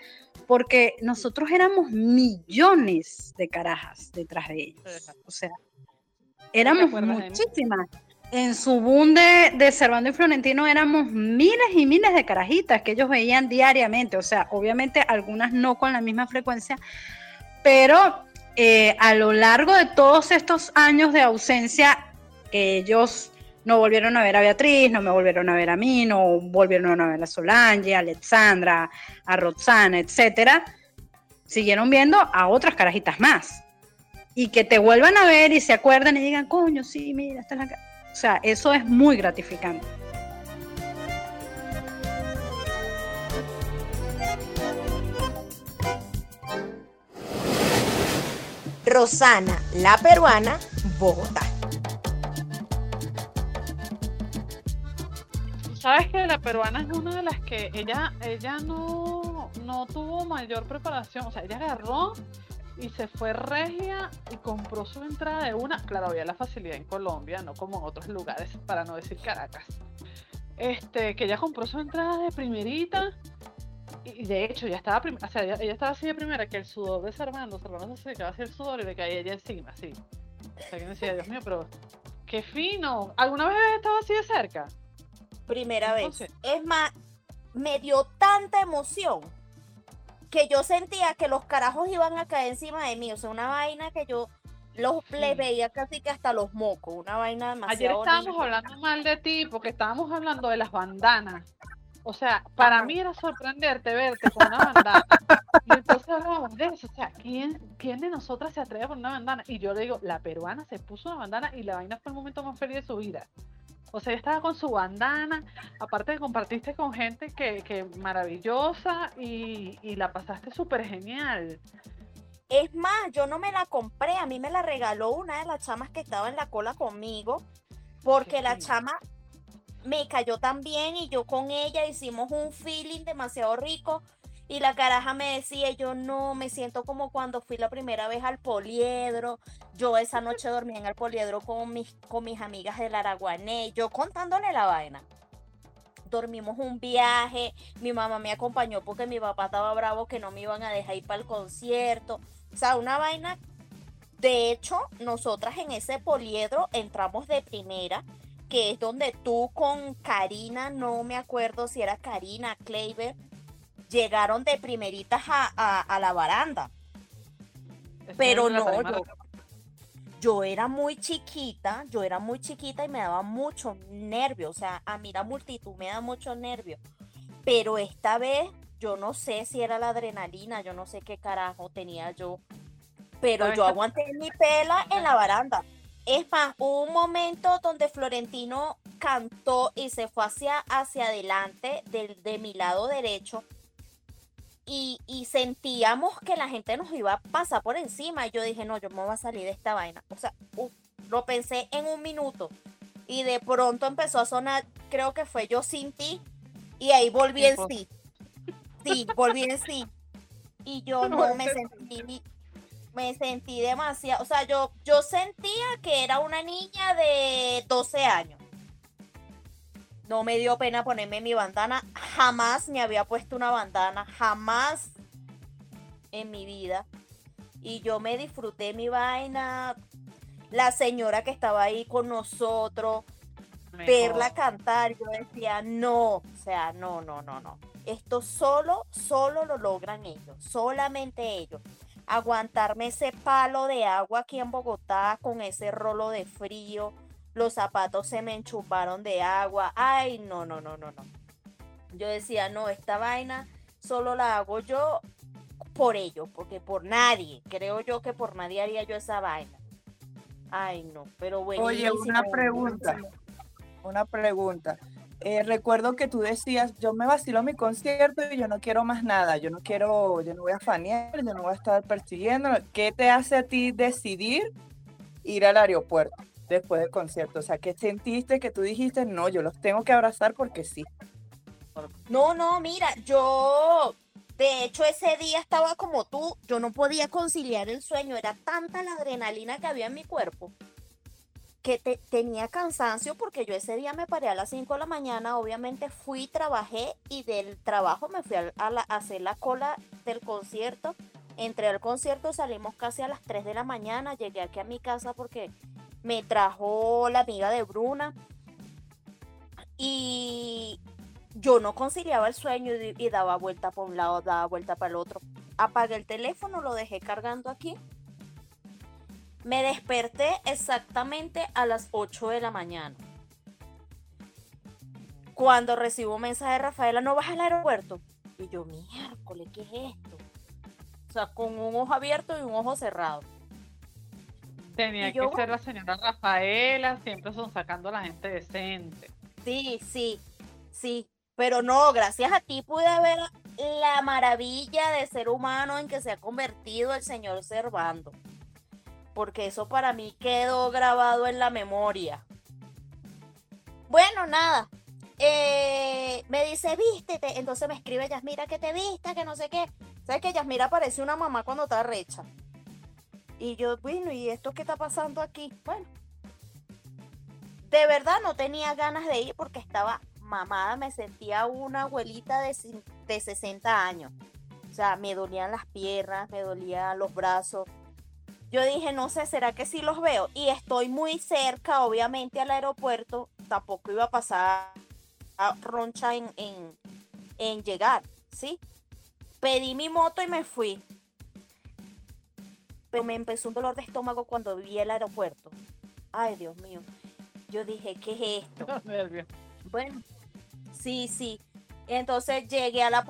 S3: porque nosotros éramos millones de carajas detrás de ellos. O sea, Éramos muchísimas. En su boom de, de Servando y Florentino éramos miles y miles de carajitas que ellos veían diariamente. O sea, obviamente algunas no con la misma frecuencia, pero eh, a lo largo de todos estos años de ausencia, ellos no volvieron a ver a Beatriz, no me volvieron a ver a mí, no volvieron a ver a Solange, a Alexandra, a Roxana, etcétera. Siguieron viendo a otras carajitas más y que te vuelvan a ver y se acuerdan y digan, coño, sí, mira, está la O sea, eso es muy gratificante.
S1: Rosana, la peruana, Bogotá.
S2: Sabes que la peruana es una de las que ella, ella no, no tuvo mayor preparación, o sea, ella agarró y se fue regia y compró su entrada de una. Claro, había la facilidad en Colombia, no como en otros lugares, para no decir Caracas. Este, que ella compró su entrada de primerita y de hecho ya estaba, o sea, ella, estaba así de primera que el sudor de Servando, Servando se secaba así el sudor y le caía ella encima, así. O sea, que decía, Dios mío, pero qué fino. ¿Alguna vez estaba así de cerca?
S1: Primera vez. Es más, me dio tanta emoción que yo sentía que los carajos iban a caer encima de mí, o sea, una vaina que yo los les veía casi que hasta los mocos, una vaina demasiado.
S2: Ayer estábamos hablando mal de ti porque estábamos hablando de las bandanas. O sea, para mí era sorprenderte verte con una bandana. Y entonces Andrés, o sea, ¿quién, ¿quién de nosotras se atreve a poner una bandana? Y yo le digo, la peruana se puso una bandana y la vaina fue el momento más feliz de su vida. O sea, ella estaba con su bandana, aparte compartiste con gente que, que maravillosa y, y la pasaste súper genial.
S6: Es más, yo no me la compré, a mí me la regaló una de las chamas que estaba en la cola conmigo, porque la chama me cayó tan bien y yo con ella hicimos un feeling demasiado rico. Y la caraja me decía, yo no, me siento como cuando fui la primera vez al poliedro. Yo esa noche dormí en el poliedro con mis, con mis amigas del Araguané, yo contándole la vaina. Dormimos un viaje, mi mamá me acompañó porque mi papá estaba bravo que no me iban a dejar ir para el concierto. O sea, una vaina. De hecho, nosotras en ese poliedro entramos de primera, que es donde tú con Karina, no me acuerdo si era Karina, Kleiber, llegaron de primeritas a, la baranda. Pero no, yo, era muy chiquita, yo era muy chiquita y me daba mucho nervio. O sea, a mí la multitud me da mucho nervio. Pero esta vez, yo no sé si era la adrenalina, yo no sé qué carajo tenía yo. Pero yo aguanté mi pela en la baranda. Es más, hubo un momento donde Florentino cantó y se fue hacia, hacia adelante de, de mi lado derecho y, sentíamos que la gente nos iba a pasar por encima. Y yo dije, no, yo me voy a salir de esta vaina. O sea, lo pensé en un minuto. Y de pronto empezó a sonar, creo que fue yo sin ti. Y ahí volví en sí. Sí, volví en sí. Y yo no me sentí, me sentí demasiado. O sea, yo, yo sentía que era una niña de 12 años no me dio pena ponerme mi bandana. Jamás me había puesto una bandana, jamás en mi vida. Y yo me disfruté mi vaina. La señora que estaba ahí con nosotros, verla cantar, yo decía, no, o sea, no, no, no, no. Esto solo, solo lo logran ellos, solamente ellos. Aguantarme ese palo de agua aquí en Bogotá con ese rolo de frío los zapatos se me enchuparon de agua. Ay, no, no, no, no, no. Yo decía, no, esta vaina solo la hago yo por ello, porque por nadie, creo yo que por nadie haría yo esa vaina. Ay, no, pero bueno.
S5: Oye, una pregunta, una pregunta. Eh, recuerdo que tú decías, yo me vacilo mi concierto y yo no quiero más nada, yo no quiero, yo no voy a fanear, yo no voy a estar persiguiendo. ¿Qué te hace a ti decidir ir al aeropuerto? Después del concierto? O sea, ¿qué sentiste que tú dijiste, no, yo los tengo que abrazar porque sí?
S6: No, no, mira, yo, de hecho ese día estaba como tú, yo no podía conciliar el sueño, era tanta la adrenalina que había en mi cuerpo que tenía cansancio porque yo ese día me paré a las 5 de la mañana, obviamente fui, trabajé y del trabajo me fui a, hacer la cola del concierto. Entré al concierto, salimos casi a las 3 de la mañana, llegué aquí a mi casa porque me trajo la amiga de Bruna y yo no conciliaba el sueño y, daba vuelta por un lado, daba vuelta para el otro. Apagué el teléfono, lo dejé cargando aquí. Me desperté exactamente a las 8 de la mañana. Cuando recibo un mensaje de Rafaela, ¿no vas al aeropuerto? Y yo, miércoles, ¿qué es esto? O sea, con un ojo abierto y un ojo cerrado.
S2: Tenía que ser la señora Rafaela, siempre son sacando a la gente decente.
S6: Sí, sí, sí. Pero no, gracias a ti pude ver la maravilla de ser humano en que se ha convertido el señor Servando. Porque eso para mí quedó grabado en la memoria. Bueno, nada. Eh, me dice, vístete. Entonces me escribe Yasmira que te vista, que no sé qué. ¿Sabes que Yasmira parece una mamá cuando está recha? Y yo, bueno, ¿y esto qué está pasando aquí? Bueno, de verdad no tenía ganas de ir porque estaba mamada, me sentía una abuelita de, de 60 años. O sea, me dolían las piernas, me dolían los brazos. Yo dije, no sé, ¿será que sí los veo? Y estoy muy cerca, obviamente, al aeropuerto. Tampoco iba a pasar a roncha en, en, en llegar, ¿sí? Pedí mi moto y me fui pero me empezó un dolor de estómago cuando vi el aeropuerto. Ay, Dios mío. Yo dije, ¿qué es esto? bueno, sí, sí. Entonces llegué a la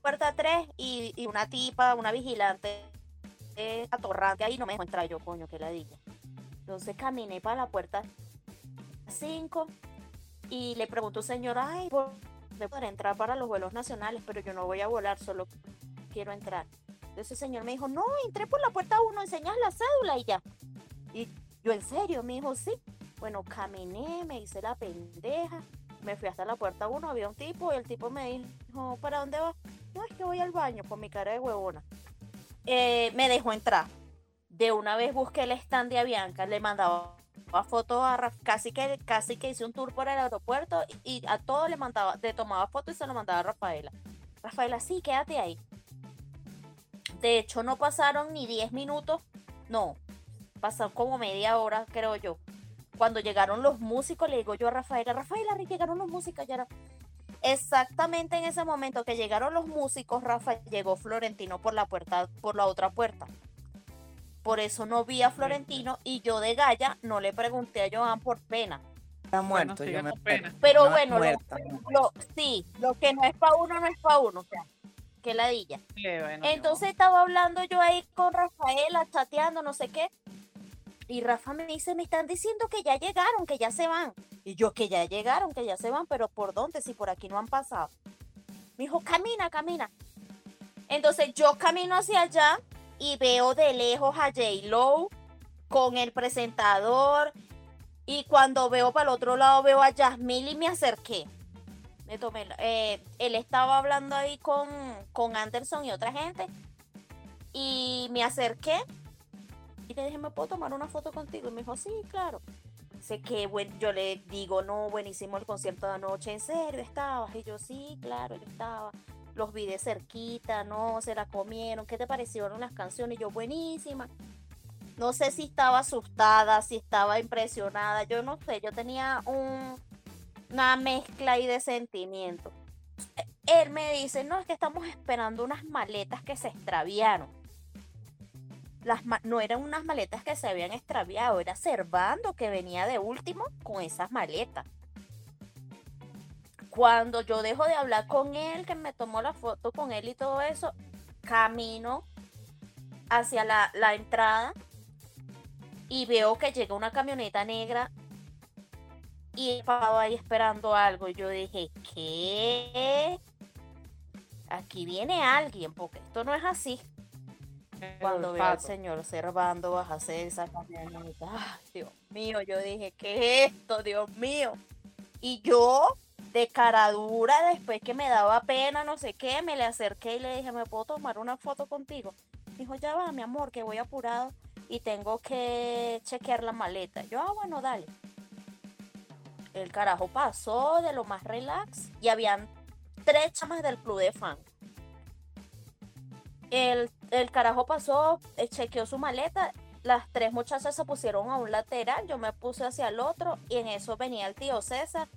S6: puerta 3 y, y una tipa, una vigilante eh, atorrante ahí, no me dejó entrar yo, coño, que la dije. Entonces caminé para la puerta 5 y le preguntó señor, ay, ¿por poder entrar para los vuelos nacionales? Pero yo no voy a volar, solo quiero entrar. Entonces el señor me dijo, no, entré por la puerta 1, enseñas la cédula y ya. Y yo, ¿en serio? Me dijo, sí. Bueno, caminé, me hice la pendeja, me fui hasta la puerta 1, había un tipo y el tipo me dijo, ¿para dónde vas? No, es que voy al baño con mi cara de huevona. Eh, me dejó entrar. De una vez busqué el stand de Avianca, le mandaba fotos a casi que casi que hice un tour por el aeropuerto y, a todo le mandaba, le tomaba fotos y se lo mandaba a Rafaela. Rafaela, sí, quédate ahí. De hecho, no pasaron ni 10 minutos, no, pasaron como media hora, creo yo. Cuando llegaron los músicos, le digo yo a Rafaela, Rafaela, llegaron los músicos, ya era... Exactamente en ese momento que llegaron los músicos, Rafa llegó Florentino por la puerta, por la otra puerta. Por eso no vi a Florentino y yo de Gaya no le pregunté a Joan por pena.
S5: Está muerto, yo me
S2: pena.
S6: Pero bueno, lo, sí, lo que no es para uno no es para uno, o sea, que ladilla. Entonces estaba hablando yo ahí con Rafaela, chateando, no sé qué. Y Rafa me dice, me están diciendo que ya llegaron, que ya se van. Y yo que ya llegaron, que ya se van, pero ¿por dónde? Si por aquí no han pasado. Me dijo, camina, camina. Entonces yo camino hacia allá y veo de lejos a J. Lowe con el presentador. Y cuando veo para el otro lado veo a Jasmine y me acerqué. Me tomé, eh, él estaba hablando ahí con, con Anderson y otra gente. Y me acerqué y le dije, ¿me puedo tomar una foto contigo? Y me dijo, sí, claro. Sé que bueno, yo le digo, no, buenísimo el concierto de anoche, ¿en serio estabas? Y yo, sí, claro, yo estaba. Los vi de cerquita, no, se la comieron, ¿qué te parecieron las canciones? Y yo, buenísima. No sé si estaba asustada, si estaba impresionada, yo no sé, yo tenía un, una mezcla ahí de sentimientos. Él me dice, no, es que estamos esperando unas maletas que se extraviaron las no eran unas maletas que se habían extraviado, era Servando que venía de último con esas maletas. Cuando yo dejo de hablar con él, que me tomó la foto con él y todo eso, camino hacia la, la entrada y veo que llega una camioneta negra y estaba ahí esperando algo. Y yo dije, ¿qué? Aquí viene alguien, porque esto no es así. Cuando veo al señor Servando bajarse esa camioneta, ¡ay, Dios mío, yo dije, ¿qué es esto, Dios mío? Y yo, de cara dura, después que me daba pena, no sé qué, me le acerqué y le dije, ¿me puedo tomar una foto contigo? Dijo, ya va, mi amor, que voy apurado y tengo que chequear la maleta. Yo, ah, bueno, dale. El carajo pasó de lo más relax y habían tres chamas del club de fan. El el carajo pasó, eh, chequeó su maleta, las tres muchachas se pusieron a un lateral, yo me puse hacia el otro y en eso venía el tío César.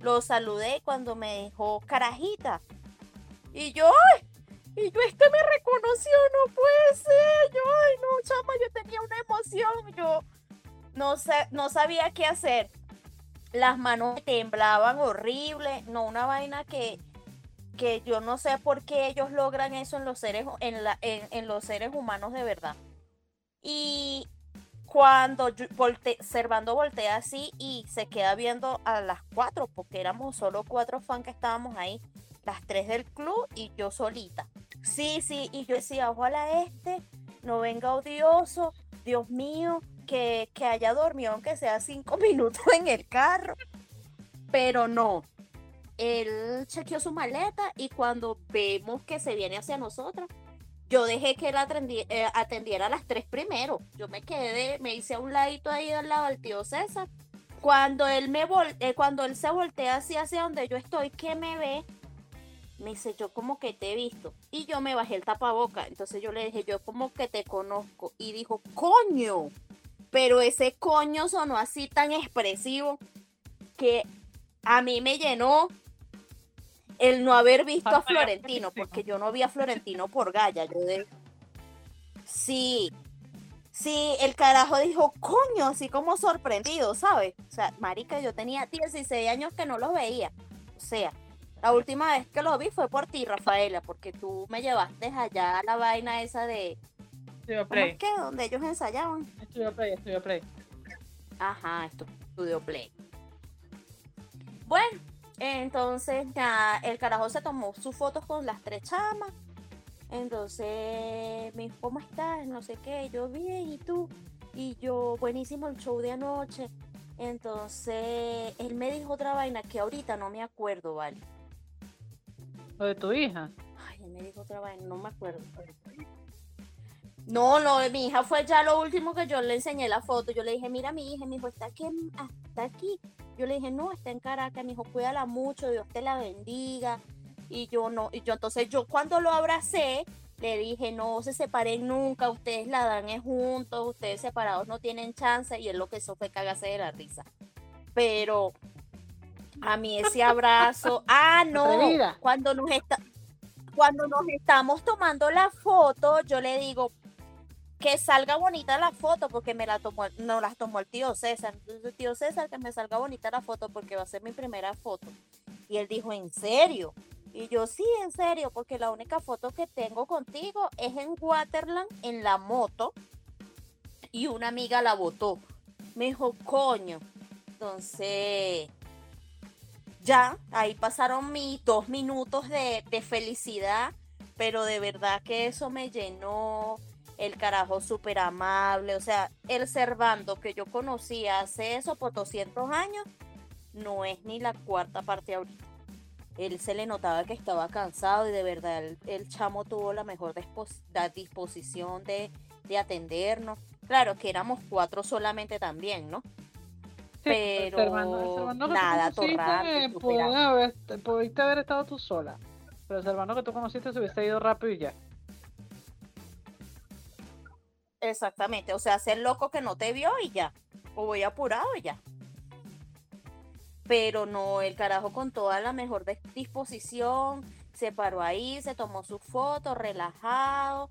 S6: Lo saludé cuando me dijo carajita. Y yo. Y yo, este me reconoció, no puede ser. Yo, ay, no, chama, yo tenía una emoción. Yo no, no sabía qué hacer. Las manos temblaban horrible. No, una vaina que que yo no sé por qué ellos logran eso en los seres, en, la, en, los seres humanos de verdad. Y cuando volte, Servando voltea así y se queda viendo a las cuatro, porque éramos solo cuatro fans que estábamos ahí, las tres del club y yo solita. Sí, sí, y yo decía, ojalá este no venga odioso, Dios mío, que, haya dormido aunque sea cinco minutos en el carro. Pero no, él chequeó su maleta y cuando vemos que se viene hacia nosotros, yo dejé que él eh, atendiera a las tres primero. Yo me quedé, me hice a un ladito ahí al lado del tío César. Cuando él me eh, cuando él se voltea así hacia donde yo estoy, que me ve, me dice, yo como que te he visto. Y yo me bajé el tapaboca. Entonces yo le dije, yo como que te conozco. Y dijo, coño. Pero ese coño sonó así tan expresivo que a mí me llenó el no haber visto a Florentino, porque yo no vi a Florentino por Gaya, yo de... Sí, sí, el carajo dijo, coño, así como sorprendido, ¿sabes? O sea, marica, yo tenía 16 años que no los veía. O sea, La última vez que lo vi fue por ti, Rafaela, porque tú me llevaste allá a la vaina esa de... ¿Cómo es que? Donde ellos ensayaban.
S2: Estudio Play, Estudio Play.
S6: Ajá, esto, Studio Play. Bueno, entonces ya el carajo se tomó sus fotos con las tres chamas. Entonces me dijo, ¿cómo estás? No sé qué. Yo bien, ¿y tú? Y yo, buenísimo el show de anoche. Entonces él me dijo otra vaina que ahorita no me acuerdo, ¿vale?
S2: Lo de tu hija.
S6: Ay, él me dijo otra vaina, no me acuerdo. No, no, mi hija fue ya lo último que yo le enseñé la foto. Yo le dije, mira mi hija, mi hijo está aquí, está aquí. Yo le dije, no, está en Caracas, mi hijo, cuídala mucho, Dios te la bendiga. Y yo no, y yo entonces yo cuando lo abracé, le dije, no se separen nunca, ustedes la dan es juntos, ustedes separados no tienen chance. Y él lo que hizo fue cagarse de la risa. Pero a mí ese abrazo, ah, no, cuando nos está, cuando nos estamos tomando la foto, yo le digo que salga bonita la foto porque me la tomó, no las tomó el tío César. Entonces, el tío César, que me salga bonita la foto porque va a ser mi primera foto. Y él dijo, ¿en serio? Y yo, sí, en serio, porque la única foto que tengo contigo es en Waterland, en la moto, y una amiga la botó. Me dijo, coño. Entonces, ya, ahí pasaron mis dos minutos de, de felicidad, pero de verdad que eso me llenó el carajo súper amable, o sea, el Servando que yo conocí hace eso por 200 años, no es ni la cuarta parte ahorita. Él se le notaba que estaba cansado y de verdad el, el chamo tuvo la mejor la disposición de, de atendernos. Claro que éramos cuatro solamente también, ¿no?
S2: Sí,
S6: Pero nada, torrante,
S2: pudiste haber, pudiste haber estado tú sola. Pero el hermano que tú conociste se hubiese ido rápido y ya.
S6: Exactamente, o sea, ser loco que no te vio y ya. O voy apurado ya. Pero no, el carajo con toda la mejor dis- disposición, se paró ahí, se tomó su foto, relajado.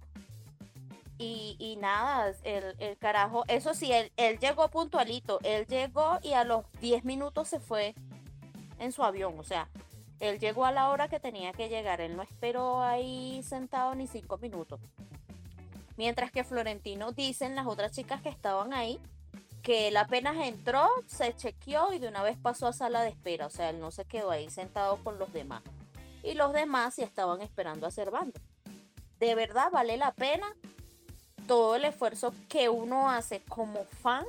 S6: Y, y nada, el, el carajo, eso sí, él, él llegó puntualito, él llegó y a los 10 minutos se fue en su avión, o sea, él llegó a la hora que tenía que llegar, él no esperó ahí sentado ni cinco minutos. Mientras que Florentino dicen las otras chicas que estaban ahí que él apenas entró, se chequeó y de una vez pasó a sala de espera. O sea, él no se quedó ahí sentado con los demás. Y los demás sí estaban esperando a Servando. De verdad vale la pena todo el esfuerzo que uno hace como fan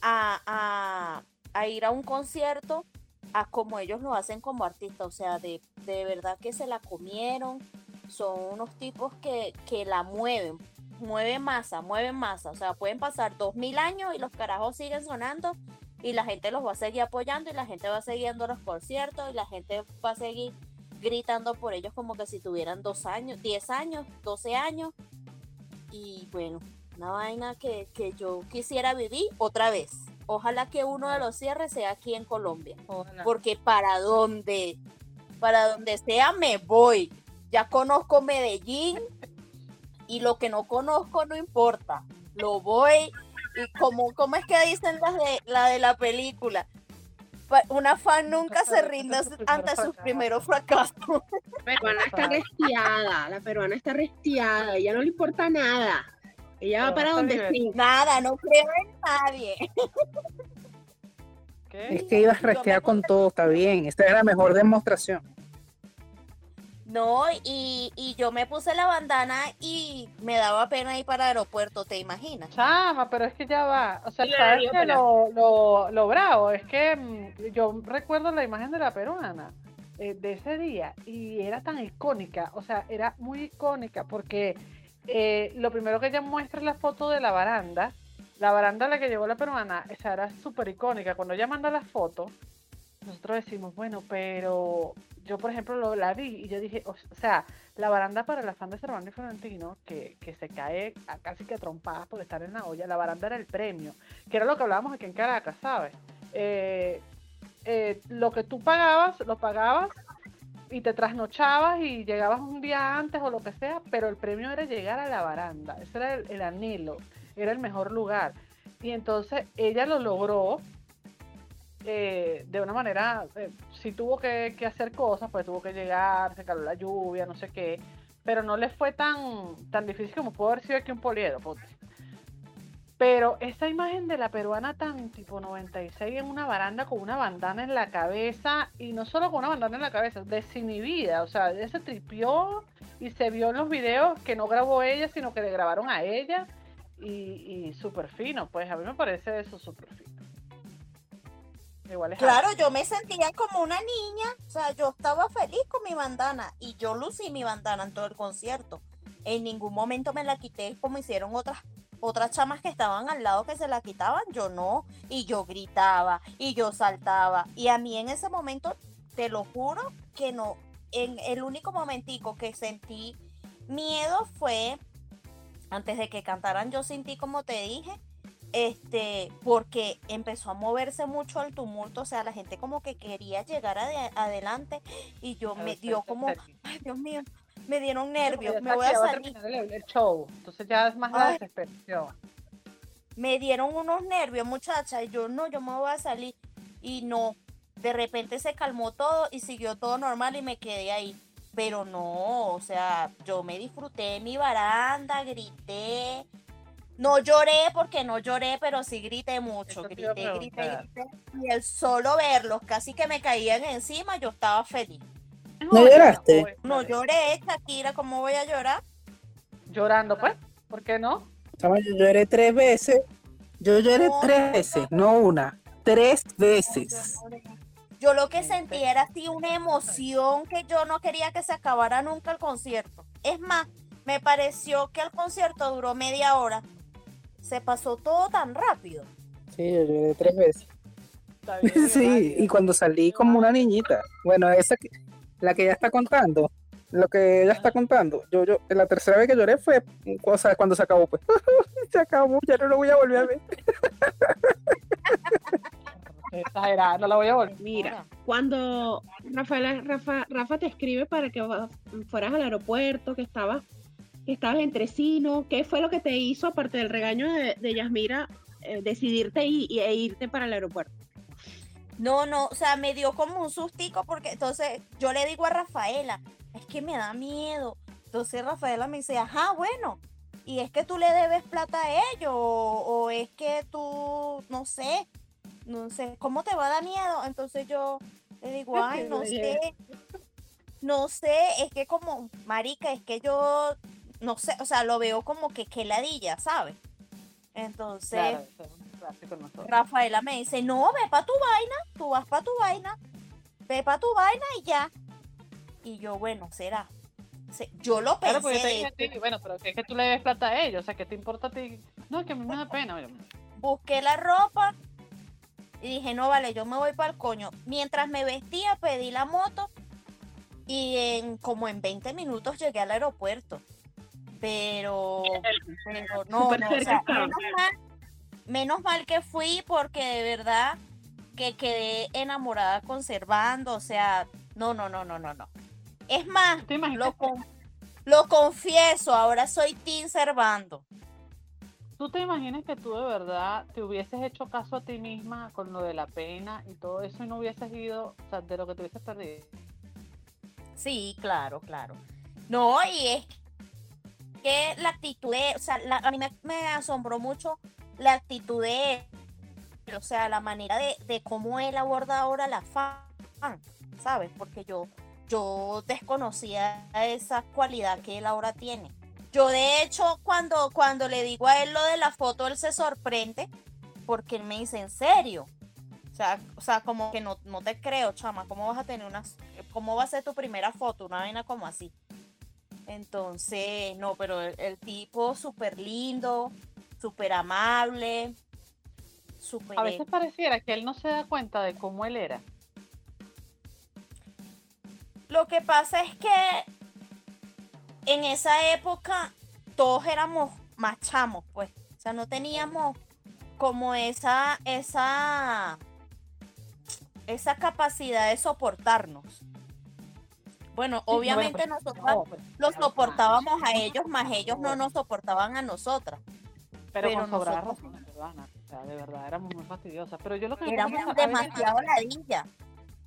S6: a, a- a ir a un concierto a como ellos lo hacen como artistas. O sea, de, de verdad que se la comieron. Son unos tipos que, que la mueven, mueven masa, mueven masa. O sea, pueden pasar dos mil años y los carajos siguen sonando y la gente los va a seguir apoyando y la gente va a seguir yendo a los conciertos y la gente va a seguir gritando por ellos como que si tuvieran dos años, diez años, doce años. Y bueno, una vaina que, que yo quisiera vivir otra vez. Ojalá que uno de los cierres sea aquí en Colombia.
S2: Ojalá.
S6: Porque para donde, para donde sea me voy. Ya conozco Medellín y lo que no conozco no importa. Lo voy y como, ¿cómo es que dicen las de la de la película? Una fan nunca se rinde ante sus primeros fracasos.
S7: La peruana está restiada, la peruana está restiada, ella no le importa nada. Ella va para donde sí.
S6: Nada, no creo en nadie.
S2: ¿Qué?
S4: Es que ibas a
S6: Yo me
S4: restear con todo, está bien. Esta es la mejor demostración.
S6: No, y, y yo me puse la bandana y me daba pena ir para el aeropuerto, ¿te imaginas?
S2: Chama, pero es que ya va. O sea,
S7: Sí, le
S2: ¿sabes
S7: daría
S2: que lo, lo, lo bravo? Es que mm, yo recuerdo la imagen de la peruana eh, de ese día y era tan icónica. O sea, era muy icónica porque eh, lo primero que ella muestra es la foto de la baranda. La baranda a la que llegó la peruana, esa era súper icónica. Cuando ella manda la foto, nosotros decimos, bueno, pero yo, por ejemplo, lo, la vi y yo dije, o, sea, la baranda para la fan de Cervantes y Florentino, que, que se cae a casi que trompadas por estar en la olla, la baranda era el premio, que era lo que hablábamos aquí en Caracas, ¿sabes? Eh, eh, lo que tú pagabas, lo pagabas y te trasnochabas y llegabas un día antes o lo que sea, pero el premio era llegar a la baranda, ese era el, el anhelo, era el mejor lugar. Y entonces ella lo logró eh, de una manera, eh, sí tuvo que, hacer cosas, pues tuvo que llegar, se caló la lluvia, no sé qué, pero no le fue tan, tan difícil como pudo haber sido aquí un poliedro. Pero esa imagen de la peruana tan tipo 96 en una baranda con una bandana en la cabeza, y no solo con una bandana en la cabeza, desinhibida, o sea, ella se tripió y se vio en los videos que no grabó ella, sino que le grabaron a ella, y, y súper fino, pues a mí me parece eso súper fino. Igual es
S6: Claro, yo me sentía como una niña, o sea, yo estaba feliz con mi bandana y yo lucí mi bandana en todo el concierto. En ningún momento me la quité como hicieron otras otras chamas que estaban al lado que se la quitaban, yo no, y yo gritaba y yo saltaba. Y a mí en ese momento te lo juro que no, en el único momentico que sentí miedo fue antes de que cantaran Yo sin ti como te dije, este, porque empezó a moverse mucho el tumulto, o sea, la gente como que quería llegar ade- adelante y yo me dio como, ay Dios mío, me dieron nervios, me voy a salir,
S2: el, el show, entonces ya es más la desesperación.
S6: me dieron unos nervios, muchacha, y yo no, yo me voy a salir y no, de repente se calmó todo y siguió todo normal y me quedé ahí. Pero no, o sea, yo me disfruté mi baranda, grité. No lloré porque no lloré, pero sí grité mucho. Grité, grité, grité. Y el solo verlos, casi que me caían encima, yo estaba feliz.
S4: ¿No lloraste?
S6: No lloré, Shakira, ¿cómo voy a llorar?
S2: Llorando, pues, ¿por qué no?
S4: Yo lloré tres veces. Yo lloré
S6: No.
S4: tres veces, no una, tres veces.
S6: Yo lo que sentí era así una emoción que yo no quería que se acabara nunca el concierto. Es más, me pareció que el concierto duró media hora. Se pasó todo tan rápido.
S4: Sí, yo lloré tres veces.
S2: Bien,
S4: Sí, y cuando salí como una niñita, bueno, esa que, la que ella está contando, lo que ella está contando, yo, yo, la tercera vez que lloré fue, o sea, cuando se acabó, pues, se acabó, ya no lo voy a volver a ver.
S2: Exagerada, no la voy a volver.
S7: Mira, cuando Rafaela, Rafa, Rafa te escribe para que fueras al aeropuerto, que estabas, que estabas en Tresino, ¿qué fue lo que te hizo, aparte del regaño de, de Yasmira, eh, decidirte y, y- e irte para el aeropuerto?
S6: No, no, o sea, me dio como un sustico porque entonces yo le digo a Rafaela, es que me da miedo. Entonces Rafaela me dice, ajá, bueno, y es que tú le debes plata a ellos o, o es que tú, no sé, no sé, ¿cómo te va a dar miedo? Entonces yo le digo, ay, no sé, no sé, es que como, marica, es que yo, no sé, o sea, lo veo como que que ladilla, ¿sabes? Entonces...
S2: Claro, es.
S6: Rafaela me dice, no, ve para tu vaina, tú vas para tu vaina, ve para tu vaina y ya. Y yo, bueno, será. Se- Yo lo pensé,
S2: Claro, porque te dije bueno, pero es que tú le debes plata a ellos, o sea, ¿qué te importa a ti? No, que a mí me da pena. oye.
S6: busqué la ropa y dije, no, vale, yo me voy para el coño. Mientras me vestía, pedí la moto y en como en 20 minutos llegué al aeropuerto. Pero, pero no, o sea, menos mal, menos mal que fui porque de verdad que quedé enamorada conservando, o sea, no, no, no, no, no, no. Es más, lo, con- lo confieso, ahora soy Team Servando.
S2: ¿Tú te imaginas que tú de verdad te hubieses hecho caso a ti misma con lo de la pena y todo eso y no hubieses ido, o sea, de lo que te hubieses perdido?
S6: Sí, claro, claro. No, y es que la actitud de, o sea, la- a mí me, asombró mucho la actitud de él, o sea, la manera de, de cómo él aborda ahora la fan, ¿sabes? Porque yo, yo desconocía esa cualidad que él ahora tiene. Yo de hecho, cuando, cuando le digo a él lo de la foto, él se sorprende porque él me dice, ¿en serio? O sea, o sea, como que no, no te creo, chama, ¿cómo vas a tener unas, cómo va a ser tu primera foto? Una vaina como así. Entonces, no, pero el, el tipo súper lindo, súper amable, súper...
S2: A veces pareciera que él no se da cuenta de cómo él era.
S6: Lo que pasa es que en esa época todos éramos más chamos, pues. O sea, no teníamos como esa, esa, esa capacidad de soportarnos. Bueno, obviamente
S2: pues,
S6: nosotros
S2: No, pues,
S6: los soportábamos a ellos, más ellos no nos soportaban a nosotras.
S2: Pero,
S6: pero
S2: con
S6: nosotros-
S2: razones, ¿verdad, Ana? sea, de verdad, éramos muy fastidiosas. Pero yo lo que
S6: Éramos demasiado ladilla.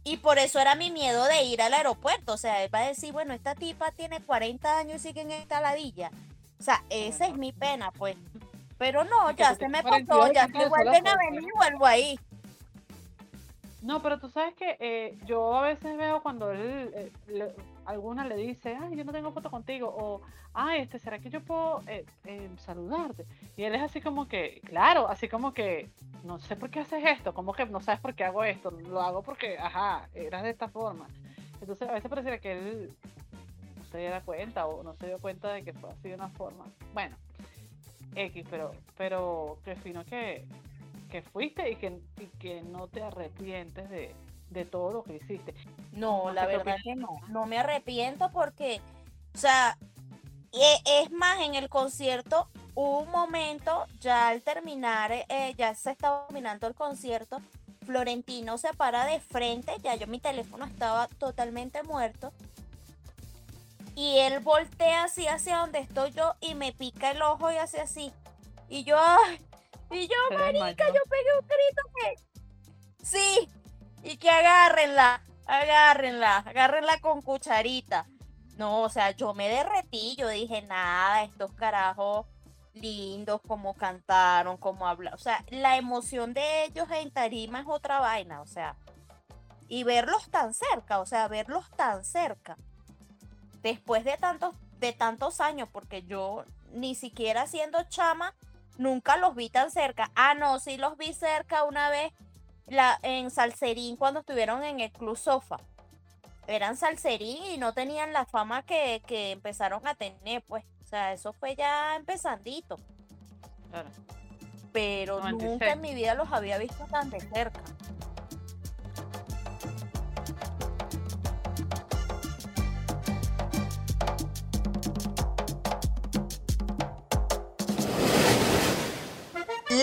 S6: Y por eso era mi miedo de ir al aeropuerto. O sea, él va a decir, bueno, esta tipa tiene 40 años y sigue en esta ladilla. O sea, esa es mi pena, pues. Pero no, ya se me pasó,
S2: 42
S6: ya que vuelven a venir, vuelvo ahí.
S2: No, pero tú sabes que eh, yo a veces veo cuando él, eh, le- alguna le dice, ay, yo no tengo foto contigo, o, ay, este, ¿será que yo puedo eh, eh, saludarte? Y él es así como que, claro, así como que, no sé por qué haces esto, como que no sabes por qué hago esto, lo hago porque, ajá, eras de esta forma. Entonces a veces pareciera que él no se diera cuenta o no se dio cuenta de que fue así de una forma. Bueno, X, pero, pero qué fino que, que fuiste y que, y que no te arrepientes de, de todo lo que hiciste.
S6: No,
S2: No
S6: la verdad que no. No me arrepiento porque, o sea, e- es más, en el concierto hubo un momento, ya al terminar, eh, ya se estaba terminando el concierto, Florentino se para de frente, ya yo mi teléfono estaba totalmente muerto. Y él voltea así hacia donde estoy yo y me pica el ojo y hace así. Y yo, ay, y yo, marica, yo pegué un grito que. Sí, y que agárrenla, agárrenla, agárrenla con cucharita. No, o sea, yo me derretí, yo dije, nada, estos carajos lindos, como cantaron, como hablaron. O sea, la emoción de ellos en tarima es otra vaina, o sea. Y verlos tan cerca, o sea, verlos tan cerca. Después de tantos, de tantos años, porque yo ni siquiera siendo chama, nunca los vi tan cerca. Ah, no, sí los vi cerca una vez la, en Salserín cuando estuvieron en el Club Sofa. Eran Salserín y no tenían la fama que, que empezaron a tener, pues. O sea, eso fue ya empezandito.
S2: Claro.
S6: Pero
S2: 96.
S6: nunca en mi vida los había visto tan de cerca.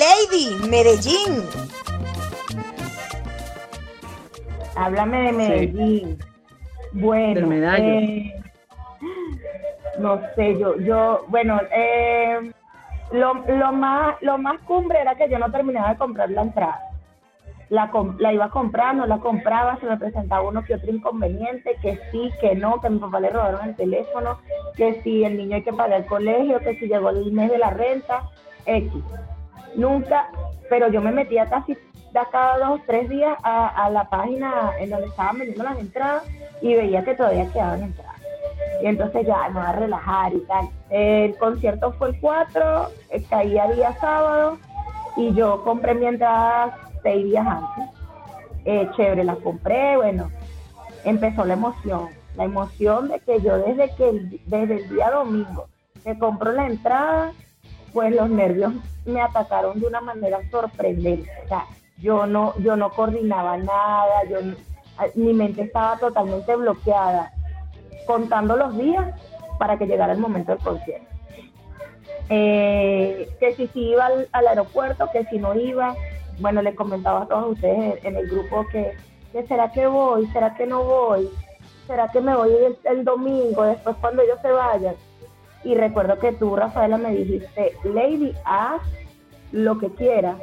S1: Lady Medellín.
S8: Háblame de Medellín. Bueno, eh, no sé, yo, yo, bueno, eh, lo, lo más, lo más cumbre era que yo no terminaba de comprar la entrada. La, iba a comprar, no la compraba, se me presentaba uno que otro inconveniente, que sí, que no, que a mi papá le robaron el teléfono, que si el niño hay que pagar el colegio, que si llegó el mes de la renta, X. Nunca, pero yo me metía casi da cada dos tres días a, la página en donde estaban vendiendo las entradas y veía que todavía quedaban entradas. Y entonces ya me voy a relajar y tal. El concierto fue el 4, eh, caía día sábado y yo compré mi entrada seis días antes. Eh, chévere, la compré, bueno, empezó la emoción. La emoción de que yo desde que desde el día domingo que compro la entrada, pues los nervios me atacaron de una manera sorprendente. O sea, yo no, yo no coordinaba nada, yo mi mente estaba totalmente bloqueada, contando los días para que llegara el momento del concierto. Eh, que si, si iba al, aeropuerto, que si no iba, bueno, les comentaba a todos ustedes en, en el grupo que, que será que voy, será que no voy, será que me voy el, el domingo, después cuando ellos se vayan. Y recuerdo que tú, Rafaela, me dijiste, Lady, haz lo que quieras,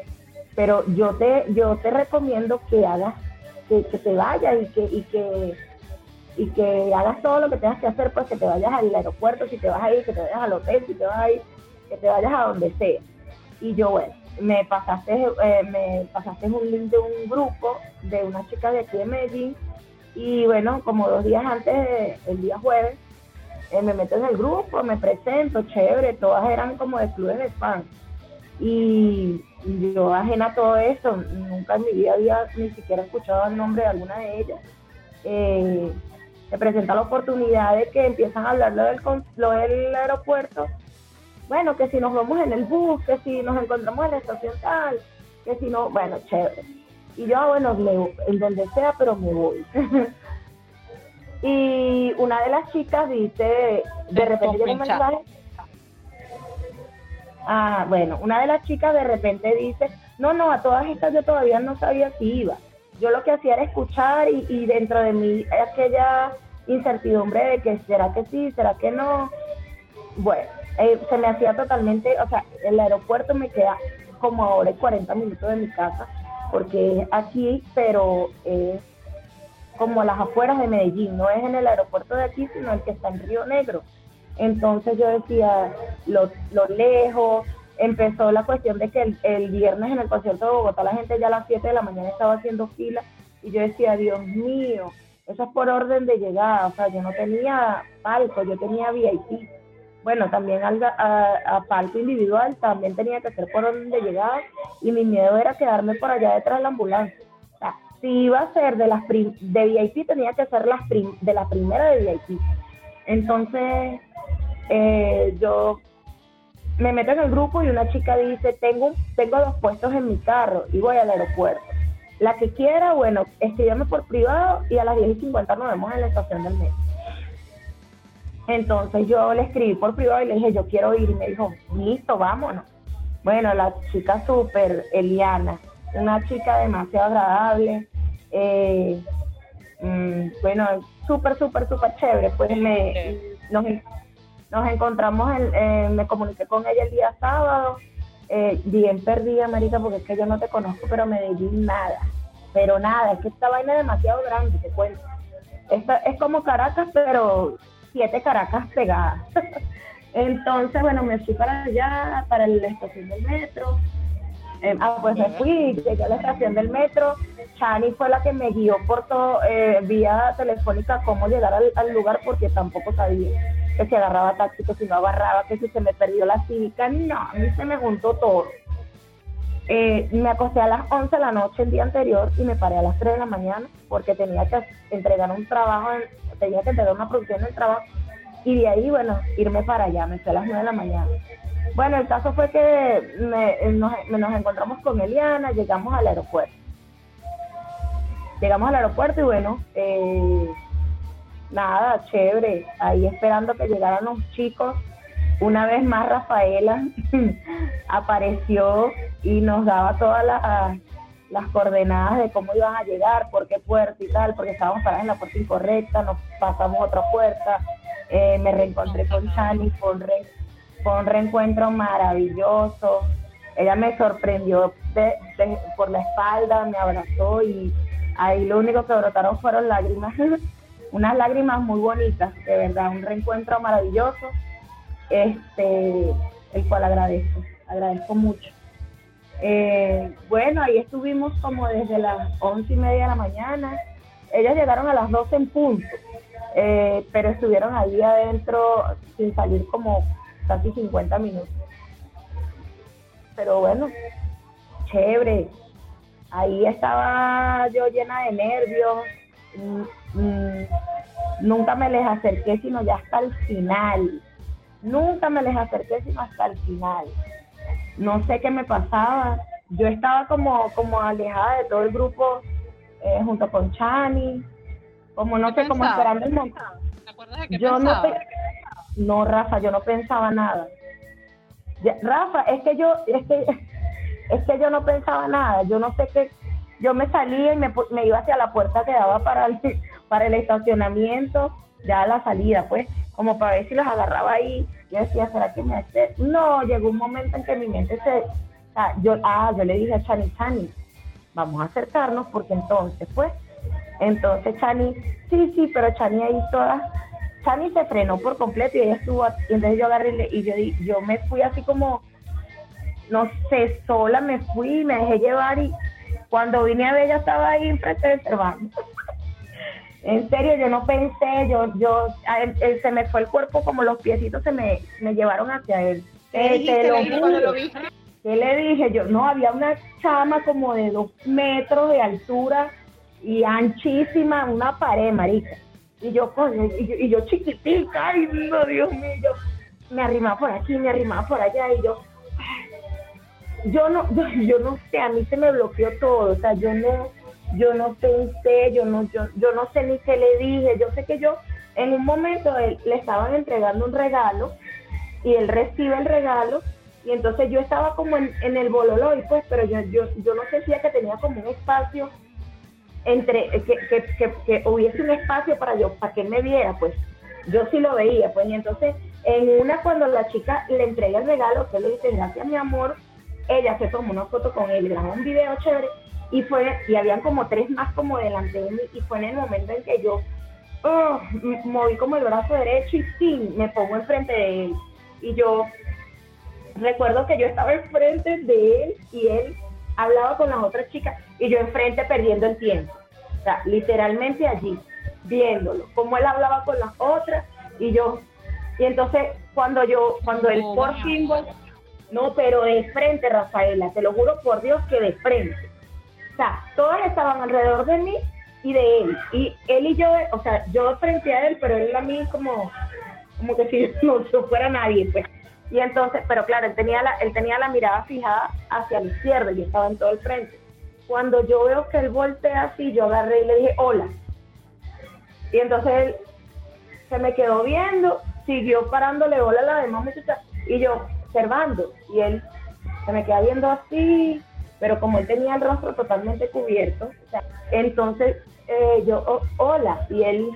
S8: pero yo te, yo te recomiendo que hagas, que, que te vayas y que, y que y que hagas todo lo que tengas que hacer, pues que te vayas al aeropuerto, si te vas a que te vayas al hotel, si te vas a que te vayas a donde sea. Y yo, bueno, me pasaste, eh, me pasaste un link de un grupo de una chica de aquí de Medellín y bueno, como dos días antes, el día jueves, eh, me meto en el grupo, me presento, chévere, todas eran como de clubes de fans. Y yo ajena a todo eso, nunca en mi vida había ni siquiera escuchado el nombre de alguna de ellas. Eh, se presenta la oportunidad de que empiezan a hablar lo del, lo del aeropuerto. Bueno, que si nos vamos en el bus, que si nos encontramos en la estación tal, que si no, bueno, chévere. Y yo, ah, bueno, me- en donde sea, pero me voy. y una de las chicas dice, de repente llega un mensaje. Ah, bueno, una de las chicas de repente dice, no, no, a todas estas yo todavía no sabía si iba. Yo lo que hacía era escuchar y, y dentro de mí aquella incertidumbre de que será que sí, será que no. Bueno, eh, se me hacía totalmente, o sea, el aeropuerto me queda como a hora y 40 minutos de mi casa, porque es aquí, pero es como a las afueras de Medellín, no es en el aeropuerto de aquí, sino el que está en Río Negro. Entonces yo decía, lo, lo lejos, empezó la cuestión de que el, el viernes en el concierto de Bogotá la gente ya a las 7 de la mañana estaba haciendo fila y yo decía, Dios mío, eso es por orden de llegada, o sea, yo no tenía palco, yo tenía VIP. Bueno, también al, a, a palco individual también tenía que ser por orden de llegada y mi miedo era quedarme por allá detrás de la ambulancia. Si iba a ser de las prim- de VIP tenía que ser las prim- de la primera de VIP. Entonces, eh, yo me meto en el grupo y una chica dice, tengo, tengo dos puestos en mi carro y voy al aeropuerto. La que quiera, bueno, escríbeme por privado y a las 10 y 50 nos vemos en la estación del metro. Entonces yo le escribí por privado y le dije, yo quiero ir. Y me dijo, listo, vámonos. Bueno, la chica súper, Eliana, una chica demasiado agradable. eh, mm, bueno, súper, súper, súper chévere. Pues me, nos, nos encontramos, en- eh, me comuniqué con ella el día sábado. eh, bien perdida, Marica, porque es que yo no te conozco, pero Medellín nada. Pero nada, es que esta vaina es demasiado grande, te cuento. Esta, es como Caracas, pero siete Caracas pegadas. Entonces, bueno, me fui para allá, para la estación del metro. Eh, ah, pues me fui, llegué a la estación del metro. Chani fue la que me guió por todo, eh, vía telefónica, cómo llegar al, lugar, porque tampoco sabía que si agarraba taxi, que si no agarraba, que si se me perdió la cívica. No, a mí se me juntó todo. Eh, me acosté a las 11 de la noche el día anterior y me paré a las 3 de la mañana porque tenía que entregar un trabajo, en- tenía que entregar una producción del trabajo y de ahí, bueno, irme para allá, me fui a las 9 de la mañana. Bueno, el caso fue que me- nos, nos encontramos con Eliana, llegamos al aeropuerto. Llegamos al aeropuerto y bueno, eh, nada, chévere, ahí esperando que llegaran los chicos. Una vez más Rafaela apareció y nos daba todas las, las coordenadas de cómo iban a llegar, por qué puerta y tal, porque estábamos parados en la puerta incorrecta, nos pasamos a otra puerta, eh, me reencontré con Chani, fue un, re- fue un reencuentro maravilloso, ella me sorprendió por la espalda, me abrazó y ahí lo único que brotaron fueron lágrimas, unas lágrimas muy bonitas, de verdad, un reencuentro maravilloso, este, el cual agradezco, agradezco mucho. Eh, bueno, ahí estuvimos como desde las once y media de la mañana. Ellos llegaron a las 12 en punto, eh, pero estuvieron ahí adentro sin salir como casi 50 minutos. Pero bueno, chévere. Ahí estaba yo llena de nervios. Mm, mm, nunca me les acerqué, sino ya hasta el final. Nunca me les acerqué, sino hasta el final no sé qué me pasaba. Yo estaba como, como alejada de todo el grupo eh, junto con Chani, como no
S2: ¿Qué
S8: sé, como
S2: pensabas?
S8: esperando el momento.
S2: ¿Te acuerdas de qué
S8: Yo no,
S2: pensabas?
S8: No, Rafa, yo no pensaba nada. Rafa, es que yo, es que, es que yo no pensaba nada. Yo no sé qué. Yo me salía y me, me iba hacia la puerta que daba para el, para el estacionamiento, ya a la salida, pues, como para ver si los agarraba ahí. Yo decía, ¿será que me hace? No, llegó un momento en que mi mente se. sea, yo, ah, yo le dije a Chani, Chani, vamos a acercarnos porque entonces, pues, entonces Chani, sí, sí, pero Chani ahí toda, Chani se frenó por completo y ella estuvo, y entonces yo agarré y, yo, yo me fui así como, no sé, sola me fui, me dejé llevar y cuando vine a ver ella estaba ahí enfrente del Cervantes. En serio, yo no pensé, yo, yo, él- él- se me fue el cuerpo como los piecitos se me, me llevaron hacia él.
S7: ¿Qué dijiste,
S8: te lo
S7: Lady, cuando
S8: juro.
S7: lo viste?
S8: ¿Qué le dije? Yo, no, había una chama como de dos metros de altura y anchísima, una pared, marica. Y yo, coño, y yo, y yo chiquitica, ay, no, Dios mío, me arrimaba por aquí, me arrimaba por allá, y yo, yo no, yo, yo no sé, a mí se me bloqueó todo, o sea, yo no, yo no pensé, yo no, yo, yo no sé ni qué le dije, yo sé que yo, en un momento él, le estaban entregando un regalo, y él recibe el regalo, y entonces yo estaba como en, en el bololoy, pues, pero yo, yo, yo no sentía que tenía como un espacio entre, que, que, que, que hubiese un espacio para yo, para que me viera, pues, yo sí lo veía, pues, y entonces, en una cuando la chica le entrega el regalo, que le dice, gracias mi amor, ella se tomó una foto con él, grabó un video chévere y fue, y habían como tres más como delante de mí y fue en el momento en que yo oh, moví como el brazo derecho y sí, me pongo enfrente de él. Y yo recuerdo que yo estaba enfrente de él y él hablaba con las otras chicas y yo enfrente perdiendo el tiempo. O sea, literalmente allí, viéndolo, como él hablaba con las otras y yo, y entonces cuando yo, cuando él por fin, no, pero de frente, Rafaela, te lo juro por Dios que de frente. O sea, todas estaban alrededor de mí y de él. Y él y yo, o sea, yo frente a él, pero él a mí como, como que si no, no fuera nadie, pues. Y entonces, pero claro, él tenía, la, él tenía la mirada fijada hacia la izquierda yo estaba en todo el frente. Cuando yo veo que él voltea así, yo agarré y le dije, hola. Y entonces él se me quedó viendo, siguió parándole bola a la demás muchacha y yo observando. Y él se me queda viendo así, pero como él tenía el rostro totalmente cubierto, entonces eh, yo, "Oh, hola, y él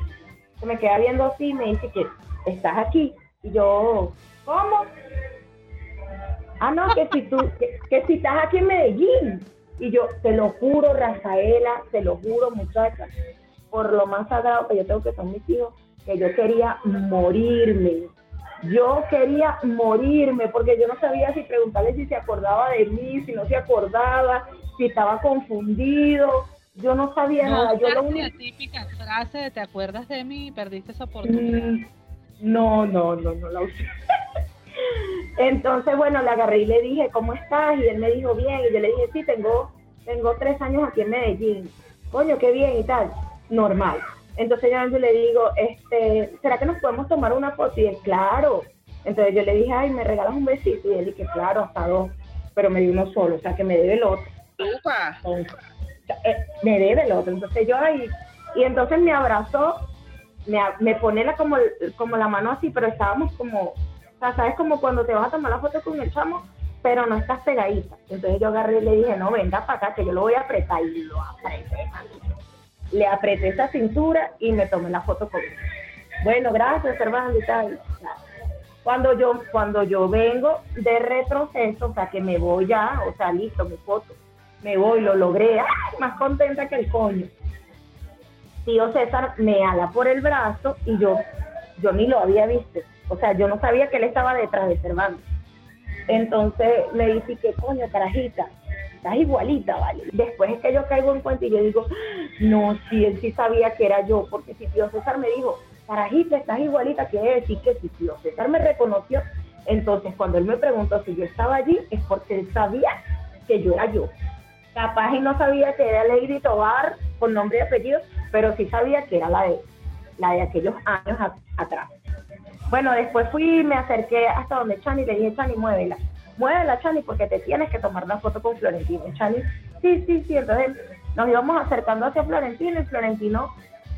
S8: se me queda viendo así y me dice que estás aquí. Y yo, ¿cómo? Ah, no, que si tú, que, que si estás aquí en Medellín. Y yo, te lo juro, Rafaela, te lo juro, muchacha, por lo más sagrado que yo tengo que son mis hijos, que yo quería morirme. Yo quería morirme porque yo no sabía si preguntarle si se acordaba de mí, si no se acordaba, si estaba confundido. Yo no sabía nada. Yo lo
S2: usaste
S8: único
S2: la típica frase de ¿te acuerdas de mí? Perdiste esa oportunidad.
S8: Mm, No, no, no, no la usé. Entonces, bueno, le agarré y le dije, ¿cómo estás? Y él me dijo, bien. Y yo le dije, sí, tengo, tengo tres años aquí en Medellín. Coño, qué bien y tal. Normal. Entonces yo le digo, este, ¿será que nos podemos tomar una foto? Y él, claro. Entonces yo le dije, ay, ¿me regalas un besito? Y él dije, claro, hasta dos. Pero me dio uno solo, o sea, que me debe el otro. Entonces, eh, me debe el otro. Entonces yo ahí, y entonces me abrazó, me, me pone la, como, como la mano así, pero estábamos como, sea, ¿sabes? Como cuando te vas a tomar la foto con el chamo, pero no estás pegadita. Entonces yo agarré y le dije, no, venga para acá, que yo lo voy a apretar. Y lo apreté. Le apreté esa cintura y me tomé la foto con él. Bueno, gracias, hermano, y tal. Cuando yo, cuando yo vengo de retroceso, o sea, que me voy ya, o sea, listo, mi foto, me voy, lo logré, ¡ay! más contenta que el coño. Tío César me ala por el brazo y yo, yo ni lo había visto. O sea, yo no sabía que él estaba detrás de Cervantes. Entonces me dice que coño, carajita, estás igualita, ¿vale? Después es que yo caigo en cuenta y yo digo, no, si él sí sabía que era yo, porque si tío César me dijo, carajita, estás igualita, quiere decir que si tío César me reconoció, entonces cuando él me preguntó si yo estaba allí, es porque él sabía que yo era yo. Capaz y no sabía que era Lady Tobar con nombre y apellido, pero sí sabía que era la de, la de aquellos años atrás. Bueno, después fui, me acerqué hasta donde Chani, le dije, Chani, muévela. Muévela, Chani, porque te tienes que tomar la foto con Florentino. Chani, sí, sí, sí. Entonces nos íbamos acercando hacia Florentino y Florentino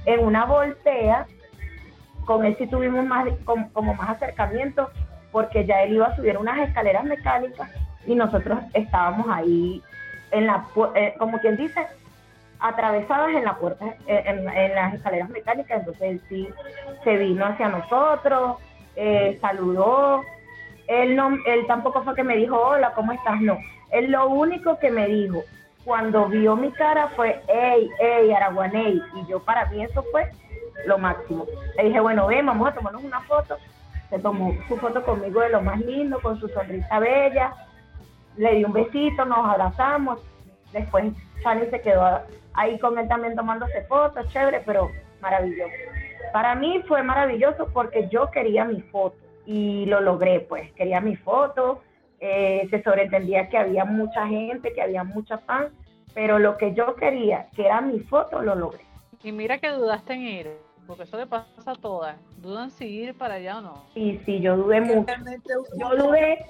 S8: en una voltea, con él sí tuvimos más, como, más acercamiento, porque ya él iba a subir unas escaleras mecánicas y nosotros estábamos ahí en la, eh, como quien dice, atravesadas en la puerta, eh, en, en las escaleras mecánicas, entonces él sí se vino hacia nosotros, eh, saludó, él no, él tampoco fue que me dijo hola, ¿cómo estás? No, él lo único que me dijo cuando vio mi cara fue, hey, hey, Araguaney, y yo para mí eso fue lo máximo. Le dije, bueno, ven, vamos a tomarnos una foto. Se tomó su foto conmigo de lo más lindo, con su sonrisa bella. Le di un besito, nos abrazamos. Después Chani se quedó ahí con él también tomándose fotos, chévere, pero maravilloso. Para mí fue maravilloso porque yo quería mi foto y lo logré, pues. Quería mi foto. eh, se sobreentendía que había mucha gente, que había mucha fans, pero lo que yo quería, que era mi foto, lo logré.
S2: Y mira que dudaste en ir, porque eso le pasa a todas. Dudan si ir para allá o no.
S8: Y sí, yo dudé mucho. Yo dudé,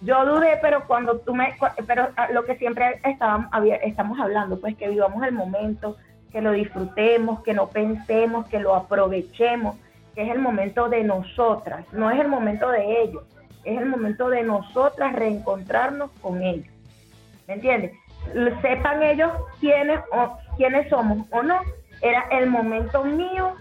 S8: yo dudé, pero cuando tú me, pero ah, lo que siempre estábamos, estamos hablando, pues que vivamos el momento, que lo disfrutemos, que no pensemos, que lo aprovechemos, que es el momento de nosotras, no es el momento de ellos, es el momento de nosotras reencontrarnos con ellos. ¿Me entiendes? Sepan ellos quiénes, o, quiénes somos o no. Era el momento mío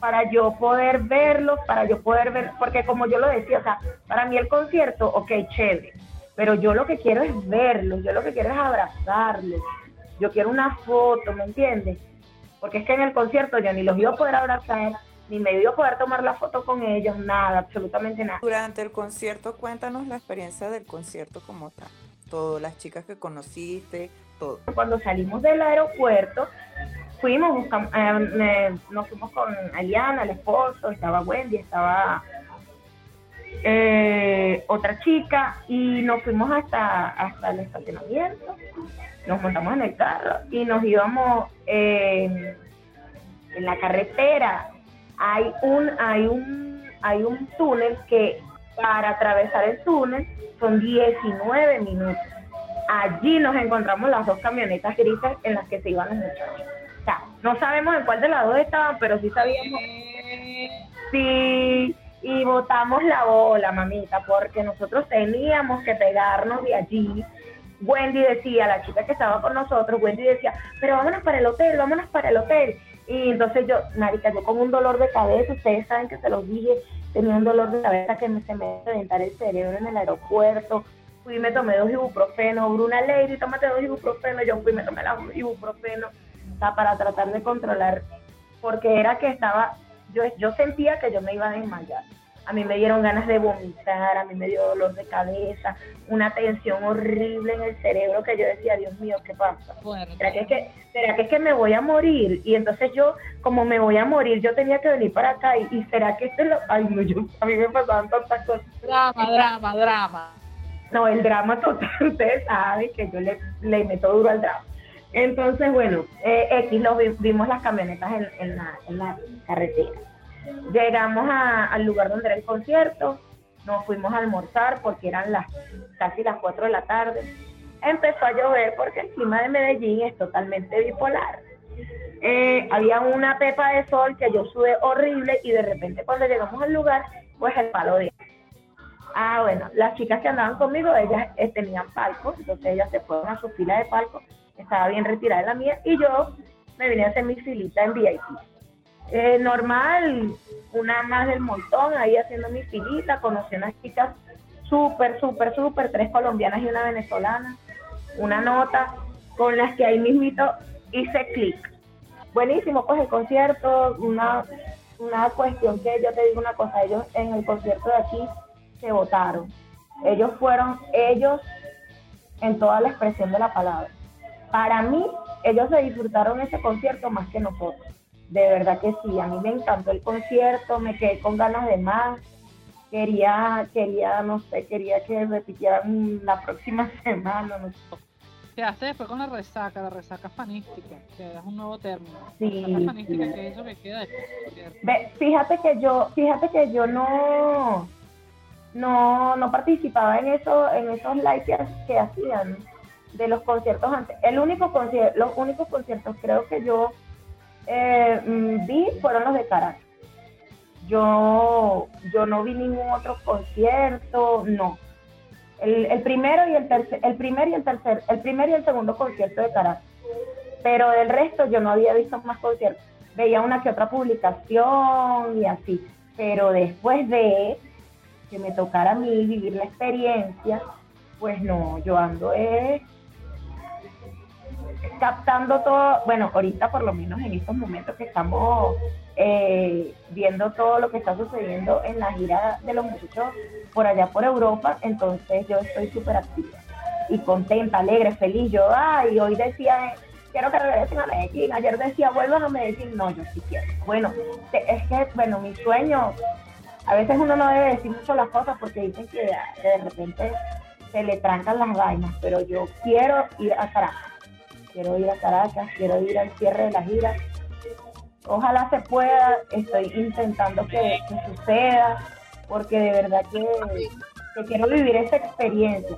S8: para yo poder verlos, para yo poder ver, porque como yo lo decía, o sea, para mí el concierto, ok, chévere, pero yo lo que quiero es verlos, yo lo que quiero es abrazarlos, yo quiero una foto, ¿me entiendes? Porque es que en el concierto yo ni los iba a poder abrazar, ni me iba a poder tomar la foto con ellos, nada, absolutamente nada.
S5: Durante el concierto, cuéntanos la experiencia del concierto como tal. Todas las chicas que conociste, todo.
S8: Cuando salimos del aeropuerto, fuimos, buscamos, eh, nos fuimos con Aliana, el esposo, estaba Wendy, estaba eh, otra chica y nos fuimos hasta, hasta el estacionamiento, nos montamos en el carro y nos íbamos eh, en la carretera. Hay un, hay un, hay un túnel que para atravesar el túnel son 19 minutos. Allí nos encontramos las dos camionetas grises en las que se iban los muchachos. No sabemos en cuál de las dos estaban, pero sí sabíamos. Sí, y botamos la bola, mamita, porque nosotros teníamos que pegarnos de allí. Wendy decía, la chica que estaba con nosotros, Wendy decía, pero vámonos para el hotel, vámonos para el hotel. Y entonces yo, marica, yo con un dolor de cabeza, ustedes saben que se los dije, tenía un dolor de cabeza que me, se me el cerebro en el aeropuerto. Fui y me tomé dos ibuprofeno, Bruna Lady, tómate dos ibuprofeno, yo fui y me tomé los ibuprofeno, sea, para tratar de controlar, porque era que estaba, yo, yo sentía que yo me iba a desmayar. A mí me dieron ganas de vomitar, a mí me dio dolor de cabeza, una tensión horrible en el cerebro que yo decía, Dios mío, ¿qué pasa? ¿Será que, es que, ¿Será que es que me voy a morir? Y entonces yo, como me voy a morir, yo tenía que venir para acá. ¿Y, y será que esto es lo...? Ay, no, yo, a mí me pasaban tantas cosas.
S2: Drama, drama, drama.
S8: No, el drama total, ustedes saben que yo le, le meto duro al drama. Entonces, bueno, eh, X, lo vi- vimos las camionetas en, en la, carretera. Llegamos al lugar donde era el concierto, nos fuimos a almorzar porque eran las casi las 4 de la tarde. Empezó a llover porque el clima de Medellín es totalmente bipolar. Eh, había una pepa de sol que yo sudé horrible y de repente cuando llegamos al lugar, pues el palo de Ah, bueno, las chicas que andaban conmigo, ellas eh, tenían palcos, entonces ellas se fueron a su fila de palcos, estaba bien retirada de la mía, y yo me vine a hacer mi filita en VIP. Eh, normal, una más del montón, ahí haciendo mi filita, conocí unas chicas súper, súper, súper, tres colombianas y una venezolana, una nota con las que ahí mismito hice clic. Buenísimo, pues el concierto, una, una cuestión que yo te digo una cosa, ellos en el concierto de aquí se votaron. Ellos fueron ellos en toda la expresión de la palabra. Para mí, ellos se disfrutaron ese concierto más que nosotros. De verdad que sí, a mí me encantó el concierto, me quedé con ganas de más. Quería, quería, no sé, quería que repitieran la próxima semana. No sé.
S2: Quedaste después con la resaca, la resaca fanística, que es un nuevo término.
S8: Sí,
S2: resaca fanística,
S8: sí.
S2: que es eso que queda después.
S8: Ve, fíjate que yo, fíjate que yo no, no, no participaba en eso, en esos likes que hacían de los conciertos antes. El único concierto, los únicos conciertos creo que yo eh, mm, vi fueron los de Caracas. Yo, yo no vi ningún otro concierto, no. El, el primero y el tercer, el primer y el tercer, el primer y el segundo concierto de Caracas. Pero del resto yo no había visto más conciertos. Veía una que otra publicación y así. Pero después de que me tocara a mí vivir la experiencia, pues no, yo ando eh, captando todo, bueno, ahorita por lo menos en estos momentos que estamos eh, viendo todo lo que está sucediendo en la gira de los muchachos por allá por Europa, entonces yo estoy súper activa y contenta, alegre, feliz. Yo, ay, hoy decía, quiero que regresen a Medellín, ayer decía, vuelvan a Medellín, no, yo sí quiero. Bueno, es que, bueno, mi sueño, a veces uno no debe decir mucho las cosas porque dicen que, que de repente se le trancan las vainas, pero yo quiero ir a Caracas, quiero ir a Caracas, quiero ir al cierre de la gira. Ojalá se pueda, estoy intentando que, que suceda, porque de verdad que, que quiero vivir esa experiencia,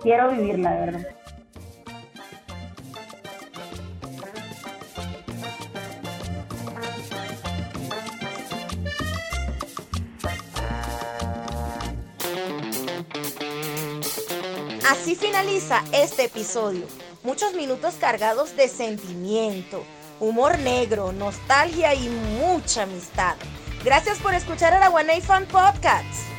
S8: quiero vivirla de verdad.
S1: Así finaliza este episodio. Muchos minutos cargados de sentimiento, humor negro, nostalgia y mucha amistad. Gracias por escuchar a la One Fan Podcast.